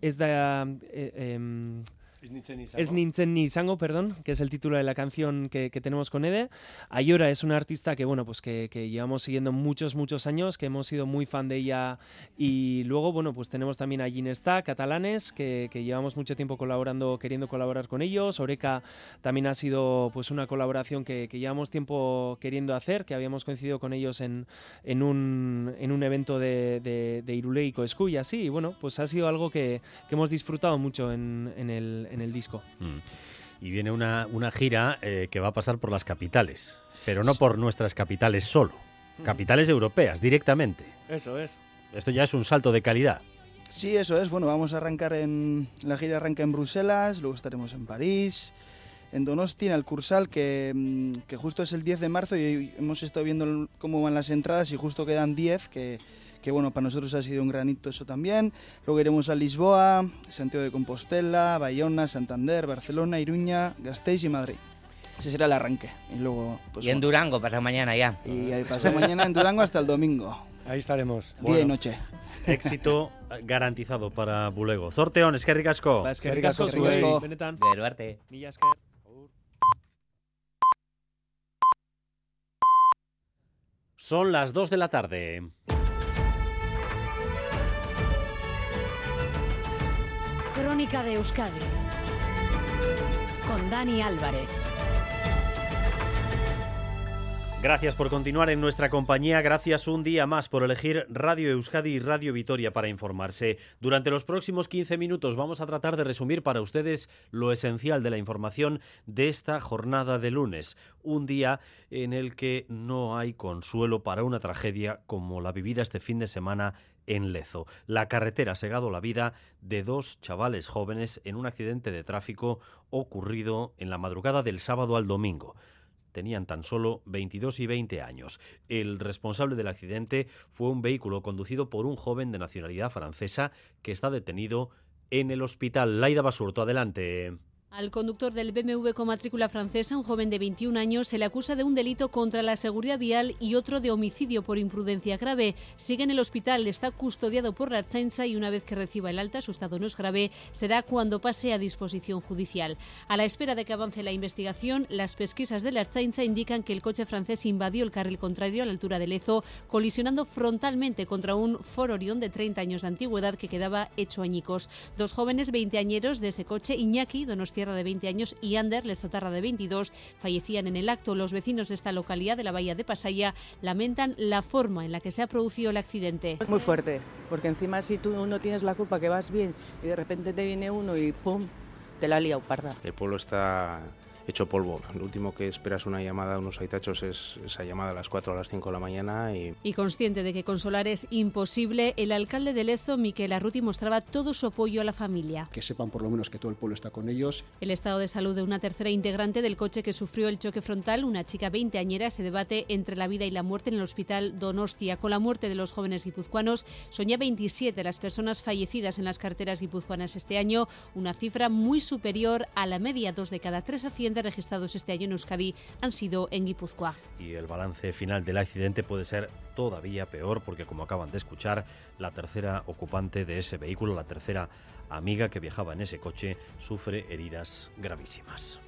Eh, es Nintzen ni Sango, perdón, que es el título de la canción que, tenemos con Ede. Ayora es una artista que, bueno, pues que, llevamos siguiendo muchos, muchos años, que hemos sido muy fan de ella. Y luego, bueno, pues tenemos también a Ginesta, catalanes, que, llevamos mucho tiempo colaborando, queriendo colaborar con ellos. Oreca también ha sido, pues, una colaboración que, llevamos tiempo queriendo hacer, que habíamos coincidido con ellos en, en, un, en un evento de, de, de Irule y así. Y bueno, pues ha sido algo que, hemos disfrutado mucho en, en el en el disco. Mm. Y viene una, gira eh, que va a pasar por las capitales, pero no por nuestras capitales solo, mm. capitales europeas directamente. Eso es. Esto ya es un salto de calidad. Sí, eso es. Bueno, vamos a arrancar en. La gira arranca en Bruselas, luego estaremos en París, en Donosti, en el Cursal, que, mm, que justo es el 10 de marzo y hemos estado viendo cómo van las entradas y justo quedan 10, que que bueno, para nosotros ha sido un granito eso también. Luego iremos a Lisboa, Santiago de Compostela, Bayona, Santander, Barcelona, Iruña, Gasteiz y Madrid. Ese será el arranque. Y luego. Pues, y en Durango, pasado mañana ya. Y pasado mañana en Durango hasta el domingo. Ahí estaremos. Día y noche. Éxito garantizado para Bulego. Sorteón, es que ricasco. Es que ricasco, Benetan. Beruarte. Son las 2 de la tarde. Crónica de Euskadi con Dani Álvarez. Gracias por continuar en nuestra compañía, gracias un día más por elegir Radio Euskadi y Radio Vitoria para informarse. Durante los próximos 15 minutos vamos a tratar de resumir para ustedes lo esencial de la información de esta jornada de lunes, un día en el que no hay consuelo para una tragedia como la vivida este fin de semana en Lezo. La carretera ha segado la vida de dos chavales jóvenes en un accidente de tráfico ocurrido en la madrugada del sábado al domingo. Tenían tan solo 22 y 20 años. El responsable del accidente fue un vehículo conducido por un joven de nacionalidad francesa que está detenido en el hospital. Laida Basurto, adelante. Al conductor del BMW con matrícula francesa, un joven de 21 años, se le acusa de un delito contra la seguridad vial y otro de homicidio por imprudencia grave. Sigue en el hospital, está custodiado por la Archainza y una vez que reciba el alta, su estado no es grave, será cuando pase a disposición judicial. A la espera de que avance la investigación, las pesquisas de la Archainza indican que el coche francés invadió el carril contrario a la altura de Lezo, colisionando frontalmente contra un Ford Orión de 30 años de antigüedad que quedaba hecho añicos. Dos jóvenes veinteañeros de ese coche, Iñaki, Donostia de 20 años, y Ander Lezotarra, de 22, fallecían en el acto. Los vecinos de esta localidad de la Bahía de Pasaya lamentan la forma en la que se ha producido el accidente. Muy fuerte, porque encima si tú no tienes la culpa, que vas bien, y de repente te viene uno y ¡pum! te la ha liado parda. El pueblo está hecho polvo. Lo último que esperas una llamada a unos aitachos es esa llamada a las 4 o a las 5 de la mañana. Y... y consciente de que consolar es imposible, el alcalde de Lezo, Miquel Arruti, mostraba todo su apoyo a la familia. Que sepan por lo menos que todo el pueblo está con ellos. El estado de salud de una tercera integrante del coche que sufrió el choque frontal, una chica veinteañera, se debate entre la vida y la muerte en el hospital Donostia. Con la muerte de los jóvenes guipuzcoanos, son ya 27 las personas fallecidas en las carteras guipuzcoanas este año, una cifra muy superior a la media. Dos de cada tres accidentes registrados este año en Euskadi han sido en Guipúzcoa. Y el balance final del accidente puede ser todavía peor porque, como acaban de escuchar, la tercera ocupante de ese vehículo, la tercera amiga que viajaba en ese coche, sufre heridas gravísimas.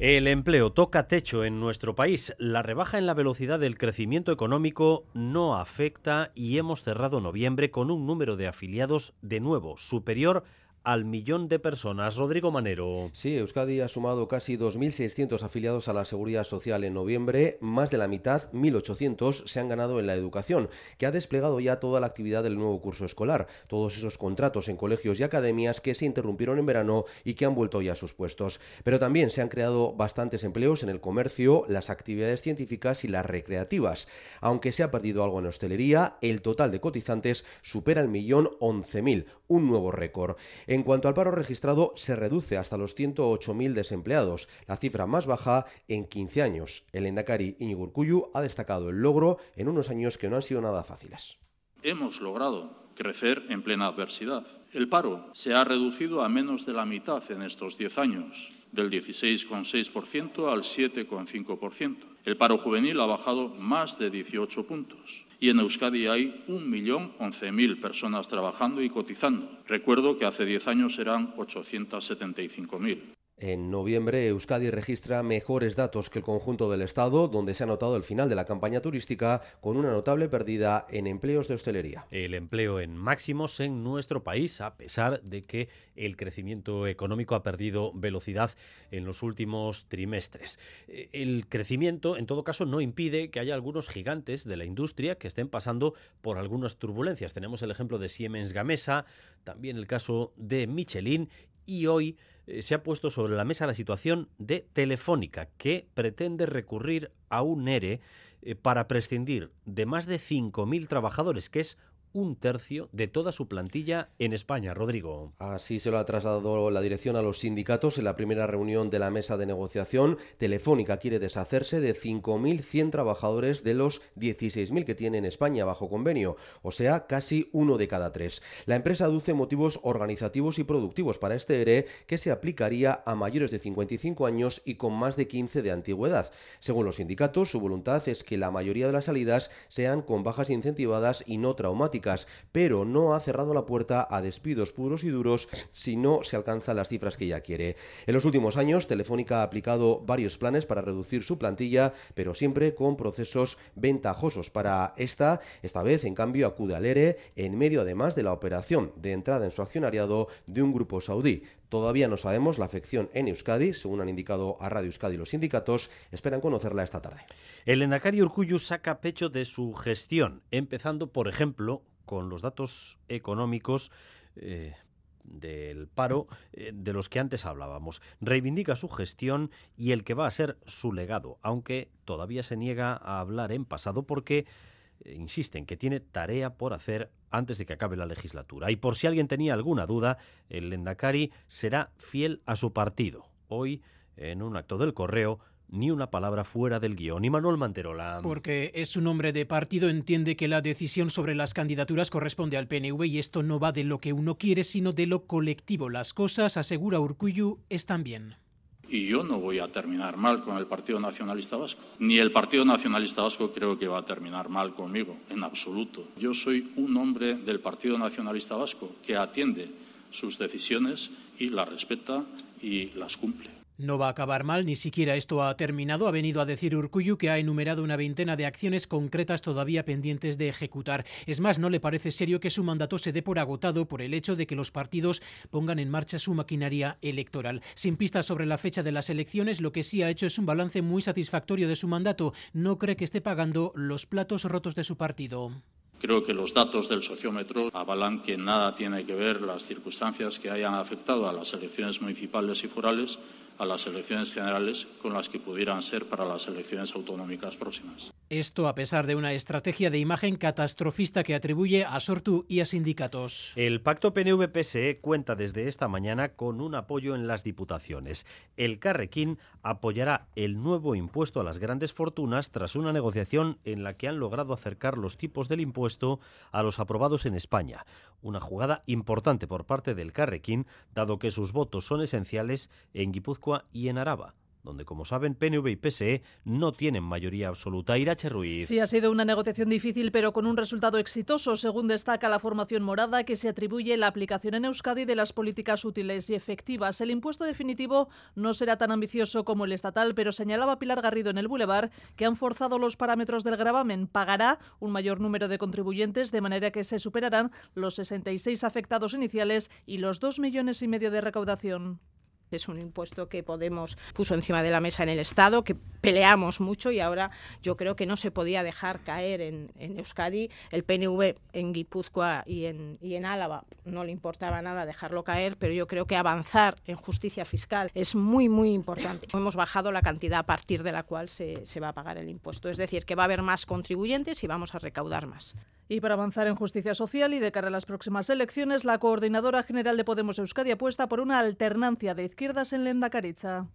El empleo toca techo en nuestro país. La rebaja en la velocidad del crecimiento económico no afecta y hemos cerrado noviembre con un número de afiliados de nuevo superior al millón de personas. Rodrigo Manero. Sí, Euskadi ha sumado casi 2.600 afiliados a la Seguridad Social en noviembre. Más de la mitad, 1.800, se han ganado en la educación, que ha desplegado ya toda la actividad del nuevo curso escolar. Todos esos contratos en colegios y academias que se interrumpieron en verano y que han vuelto ya a sus puestos. Pero también se han creado bastantes empleos en el comercio, las actividades científicas y las recreativas. Aunque se ha perdido algo en hostelería, el total de cotizantes supera el millón 11.000, un nuevo récord. En cuanto al paro registrado, se reduce hasta los 108.000 desempleados, la cifra más baja en 15 años. El Endacari Iñigo ha destacado el logro en unos años que no han sido nada fáciles. Hemos logrado crecer en plena adversidad. El paro se ha reducido a menos de la mitad en estos 10 años, del 16,6% al 7,5%. El paro juvenil ha bajado más de 18 puntos. Y en Euskadi hay 1.011.000 personas trabajando y cotizando. Recuerdo que hace 10 años eran 875.000. En noviembre, Euskadi registra mejores datos que el conjunto del Estado, donde se ha notado el final de la campaña turística con una notable pérdida en empleos de hostelería. El empleo en máximos en nuestro país, a pesar de que el crecimiento económico ha perdido velocidad en los últimos trimestres. El crecimiento, en todo caso, no impide que haya algunos gigantes de la industria que estén pasando por algunas turbulencias. Tenemos el ejemplo de Siemens Gamesa, también el caso de Michelin y hoy eh, se ha puesto sobre la mesa la situación de Telefónica, que pretende recurrir a un ERE eh, para prescindir de más de 5.000 trabajadores, que es un tercio de toda su plantilla en España. Rodrigo. Así se lo ha trasladado la dirección a los sindicatos en la primera reunión de la mesa de negociación. Telefónica quiere deshacerse de 5.100 trabajadores de los 16.000 que tiene en España bajo convenio, o sea, casi uno de cada tres. La empresa aduce motivos organizativos y productivos para este ERE que se aplicaría a mayores de 55 años y con más de 15 de antigüedad. Según los sindicatos, su voluntad es que la mayoría de las salidas sean con bajas incentivadas y no traumáticas pero no ha cerrado la puerta a despidos puros y duros si no se alcanzan las cifras que ya quiere. En los últimos años, Telefónica ha aplicado varios planes para reducir su plantilla, pero siempre con procesos ventajosos para esta. Esta vez, en cambio, acude al ERE en medio además de la operación de entrada en su accionariado de un grupo saudí. Todavía no sabemos la afección en Euskadi, según han indicado a Radio Euskadi los sindicatos, esperan conocerla esta tarde. El Endacari Urcuyu saca pecho de su gestión, empezando, por ejemplo, con los datos económicos eh, del paro eh, de los que antes hablábamos. Reivindica su gestión y el que va a ser su legado, aunque todavía se niega a hablar en pasado porque eh, insiste en que tiene tarea por hacer antes de que acabe la legislatura. Y por si alguien tenía alguna duda, el Lendakari será fiel a su partido. Hoy, en un acto del correo, ni una palabra fuera del guion. Y Manuel Manterola. Porque es un hombre de partido, entiende que la decisión sobre las candidaturas corresponde al PNV y esto no va de lo que uno quiere, sino de lo colectivo. Las cosas, asegura Urcuyu, están bien. Y yo no voy a terminar mal con el Partido Nacionalista Vasco. Ni el Partido Nacionalista Vasco creo que va a terminar mal conmigo, en absoluto. Yo soy un hombre del Partido Nacionalista Vasco que atiende sus decisiones y las respeta y las cumple. No va a acabar mal, ni siquiera esto ha terminado. Ha venido a decir Urcuyu que ha enumerado una veintena de acciones concretas todavía pendientes de ejecutar. Es más, no le parece serio que su mandato se dé por agotado por el hecho de que los partidos pongan en marcha su maquinaria electoral. Sin pistas sobre la fecha de las elecciones, lo que sí ha hecho es un balance muy satisfactorio de su mandato. No cree que esté pagando los platos rotos de su partido. Creo que los datos del sociómetro avalan que nada tiene que ver las circunstancias que hayan afectado a las elecciones municipales y forales a las elecciones generales con las que pudieran ser para las elecciones autonómicas próximas. Esto a pesar de una estrategia de imagen catastrofista que atribuye a Sortu y a sindicatos. El pacto PNV-PSE cuenta desde esta mañana con un apoyo en las diputaciones. El Carrequín apoyará el nuevo impuesto a las grandes fortunas tras una negociación en la que han logrado acercar los tipos del impuesto a los aprobados en España. Una jugada importante por parte del Carrequín, dado que sus votos son esenciales en Guipúzcoa y en Araba. donde, como saben, PNV y PSE no tienen mayoría absoluta. Irache Ruiz. Sí, ha sido una negociación difícil, pero con un resultado exitoso, según destaca la formación morada, que se atribuye la aplicación en Euskadi de las políticas útiles y efectivas. El impuesto definitivo no será tan ambicioso como el estatal, pero señalaba Pilar Garrido en el Boulevard que han forzado los parámetros del gravamen. Pagará un mayor número de contribuyentes, de manera que se superarán los 66 afectados iniciales y los 2 millones y medio de recaudación. Es un impuesto que Podemos puso encima de la mesa en el Estado, que peleamos mucho y ahora yo creo que no se podía dejar caer en, Euskadi. El PNV en Guipúzcoa y en, y en Álava no le importaba nada dejarlo caer, pero yo creo que avanzar en justicia fiscal es muy, muy importante. (coughs) Hemos bajado la cantidad a partir de la cual se, se va a pagar el impuesto. Es decir, que va a haber más contribuyentes y vamos a recaudar más. Y para avanzar en justicia social y de cara a las próximas elecciones, la Coordinadora General de Podemos Euskadi apuesta por una alternancia de izquierdas en Lendakaricha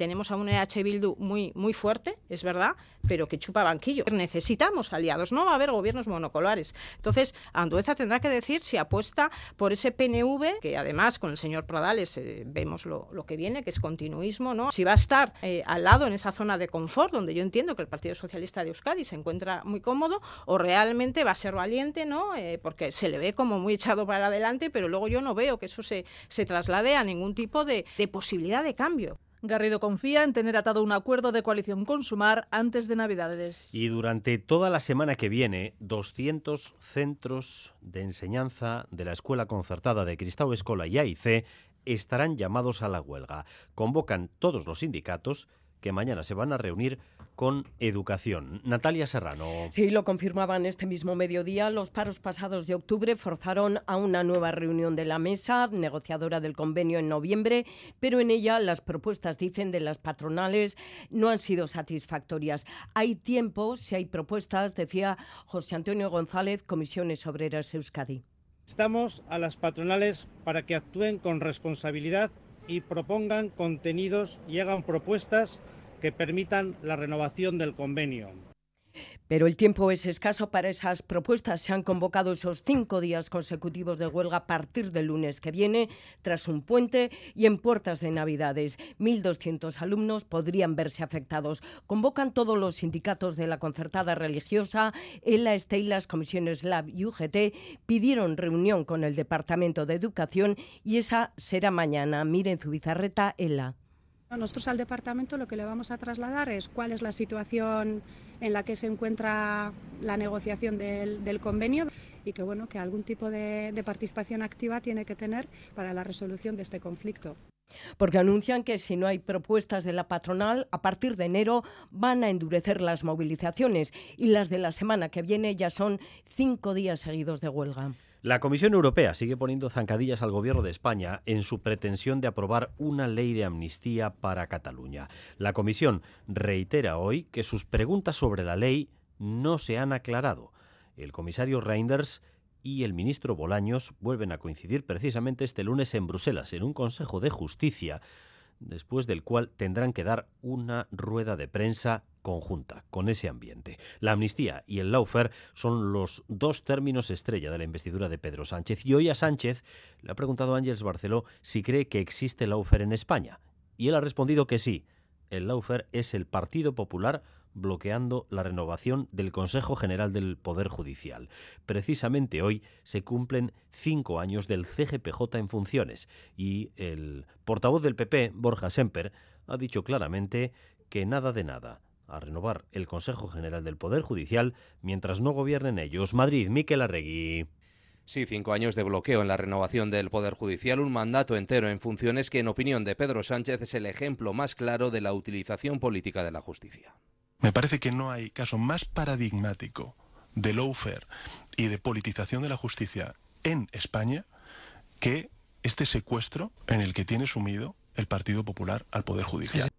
tenemos a un EH Bildu muy, muy fuerte, es verdad, pero que chupa banquillo. Necesitamos aliados, no va a haber gobiernos monocolares. Entonces, Andueza tendrá que decir si apuesta por ese PNV, que además con el señor Pradales eh, vemos lo, que viene, que es continuismo, ¿no? Si va a estar eh, al lado en esa zona de confort, donde yo entiendo que el Partido Socialista de Euskadi se encuentra muy cómodo, o realmente va a ser valiente, ¿no? Eh, porque se le ve como muy echado para adelante, pero luego yo no veo que eso se, se traslade a ningún tipo de posibilidad de cambio. Garrido confía en tener atado un acuerdo de coalición con Sumar antes de Navidades. Y durante toda la semana que viene, 200 centros de enseñanza de la Escuela Concertada de Cristau Escola y AIC estarán llamados a la huelga. Convocan todos los sindicatos que mañana se van a reunir con educación. Natalia Serrano. Sí, lo confirmaban este mismo mediodía. Los paros pasados de octubre forzaron a una nueva reunión de la mesa negociadora del convenio en noviembre, pero en ella las propuestas, dicen, de las patronales no han sido satisfactorias. Hay tiempo, si hay propuestas, decía José Antonio González, Comisiones Obreras Euskadi. Estamos a las patronales para que actúen con responsabilidad y propongan contenidos y hagan propuestas que permitan la renovación del convenio. Pero el tiempo es escaso para esas propuestas. Se han convocado esos cinco días consecutivos de huelga a partir del lunes que viene, tras un puente y en puertas de Navidades. 1.200 alumnos podrían verse afectados. Convocan todos los sindicatos de la concertada religiosa. ELA, STEI, las comisiones LAB y UGT pidieron reunión con el Departamento de Educación y esa será mañana. Miren Zubizarreta, ELA. Nosotros al departamento lo que le vamos a trasladar es cuál es la situación en la que se encuentra la negociación del, convenio y que bueno que algún tipo de, de, participación activa tiene que tener para la resolución de este conflicto. Porque anuncian que si no hay propuestas de la patronal, a partir de enero van a endurecer las movilizaciones y las de la semana que viene ya son cinco días seguidos de huelga. La Comisión Europea sigue poniendo zancadillas al Gobierno de España en su pretensión de aprobar una ley de amnistía para Cataluña. La Comisión reitera hoy que sus preguntas sobre la ley no se han aclarado. El comisario Reinders y el ministro Bolaños vuelven a coincidir precisamente este lunes en Bruselas en un Consejo de Justicia después del cual tendrán que dar una rueda de prensa conjunta con ese ambiente. La amnistía y el lawfare son los dos términos estrella de la investidura de Pedro Sánchez. Y hoy a Sánchez le ha preguntado a Ángeles Barceló si cree que existe lawfare en España. Y él ha respondido que sí. El lawfare es el Partido Popular bloqueando la renovación del Consejo General del Poder Judicial. Precisamente hoy se cumplen cinco años del CGPJ en funciones y el portavoz del PP, Borja Semper, ha dicho claramente que nada de nada a renovar el Consejo General del Poder Judicial mientras no gobiernen ellos. Madrid, Miquel Arregui. Sí, cinco años de bloqueo en la renovación del Poder Judicial, un mandato entero en funciones que, en opinión de Pedro Sánchez, es el ejemplo más claro de la utilización política de la justicia. Me parece que no hay caso más paradigmático de lawfare y de politización de la justicia en España que este secuestro en el que tiene sumido el Partido Popular al Poder Judicial.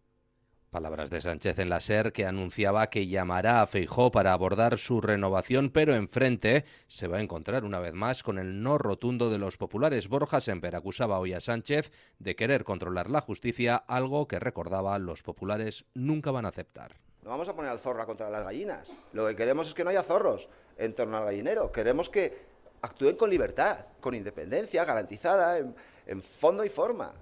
Palabras de Sánchez en la SER que anunciaba que llamará a Feijó para abordar su renovación, pero enfrente se va a encontrar una vez más con el no rotundo de los populares. Borja Semper acusaba hoy a Sánchez de querer controlar la justicia, algo que recordaba los populares nunca van a aceptar. No vamos a poner al zorro contra las gallinas. Lo que queremos es que no haya zorros en torno al gallinero. Queremos que actúen con libertad, con independencia garantizada en, en fondo y forma.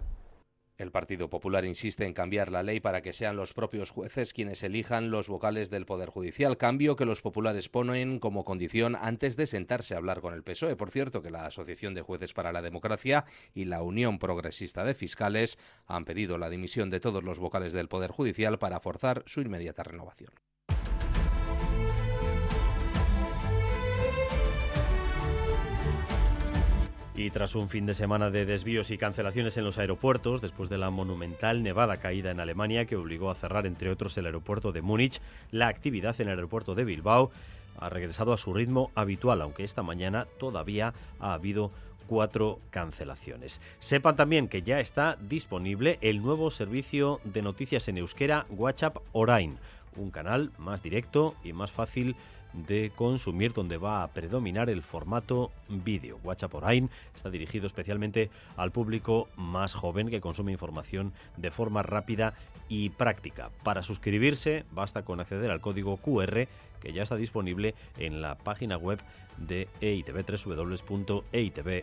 El Partido Popular insiste en cambiar la ley para que sean los propios jueces quienes elijan los vocales del Poder Judicial, cambio que los populares ponen como condición antes de sentarse a hablar con el PSOE. Por cierto, que la Asociación de Jueces para la Democracia y la Unión Progresista de Fiscales han pedido la dimisión de todos los vocales del Poder Judicial para forzar su inmediata renovación. Y tras un fin de semana de desvíos y cancelaciones en los aeropuertos, después de la monumental nevada caída en Alemania que obligó a cerrar, entre otros, el aeropuerto de Múnich, la actividad en el aeropuerto de Bilbao ha regresado a su ritmo habitual, aunque esta mañana todavía ha habido cuatro cancelaciones. Sepan también que ya está disponible el nuevo servicio de noticias en euskera WhatsApp Orain, un canal más directo y más fácil de consumir donde va a predominar el formato vídeo. WhatsApp Orain está dirigido especialmente al público más joven que consume información de forma rápida y práctica. Para suscribirse basta con acceder al código QR que ya está disponible en la página web de EITV, www.eitv.eus.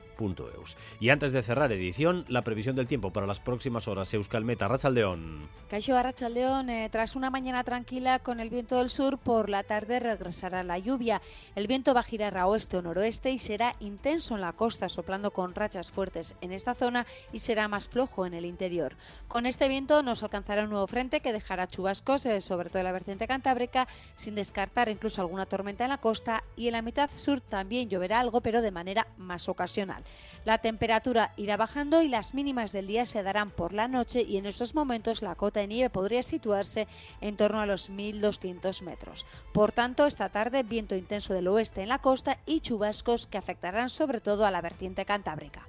Y antes de cerrar edición, la previsión del tiempo para las próximas horas. Euskalmeta, Rachaldeón. Caixo Rachaldeón, eh, tras una mañana tranquila con el viento del sur, por la tarde regresará la lluvia. El viento va a girar a oeste o noroeste y será intenso en la costa, soplando con rachas fuertes en esta zona y será más flojo en el interior. Con este viento nos alcanzará un nuevo frente que dejará chubascos, eh, sobre todo en la vertiente cantábrica, sin descartar incluso alguna tormenta en la costa y en la mitad sur también lloverá algo, pero de manera más ocasional. La temperatura irá bajando y las mínimas del día se darán por la noche y en estos momentos la cota de nieve podría situarse en torno a los 1.200 metros. Por tanto, esta tarde viento intenso del oeste en la costa y chubascos que afectarán sobre todo a la vertiente cantábrica.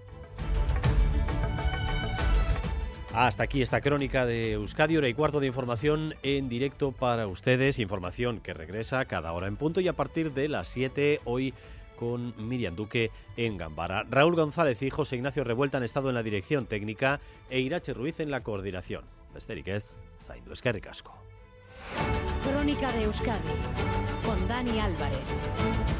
Hasta aquí esta crónica de Euskadi, hora y cuarto de información en directo para ustedes. Información que regresa cada hora en punto y a partir de las 7 hoy con Miriam Duque en Gambara. Raúl González y José Ignacio Revuelta han estado en la dirección técnica e Irache Ruiz en la coordinación. Besterik ez, zaindu. Crónica de Euskadi con Dani Álvarez.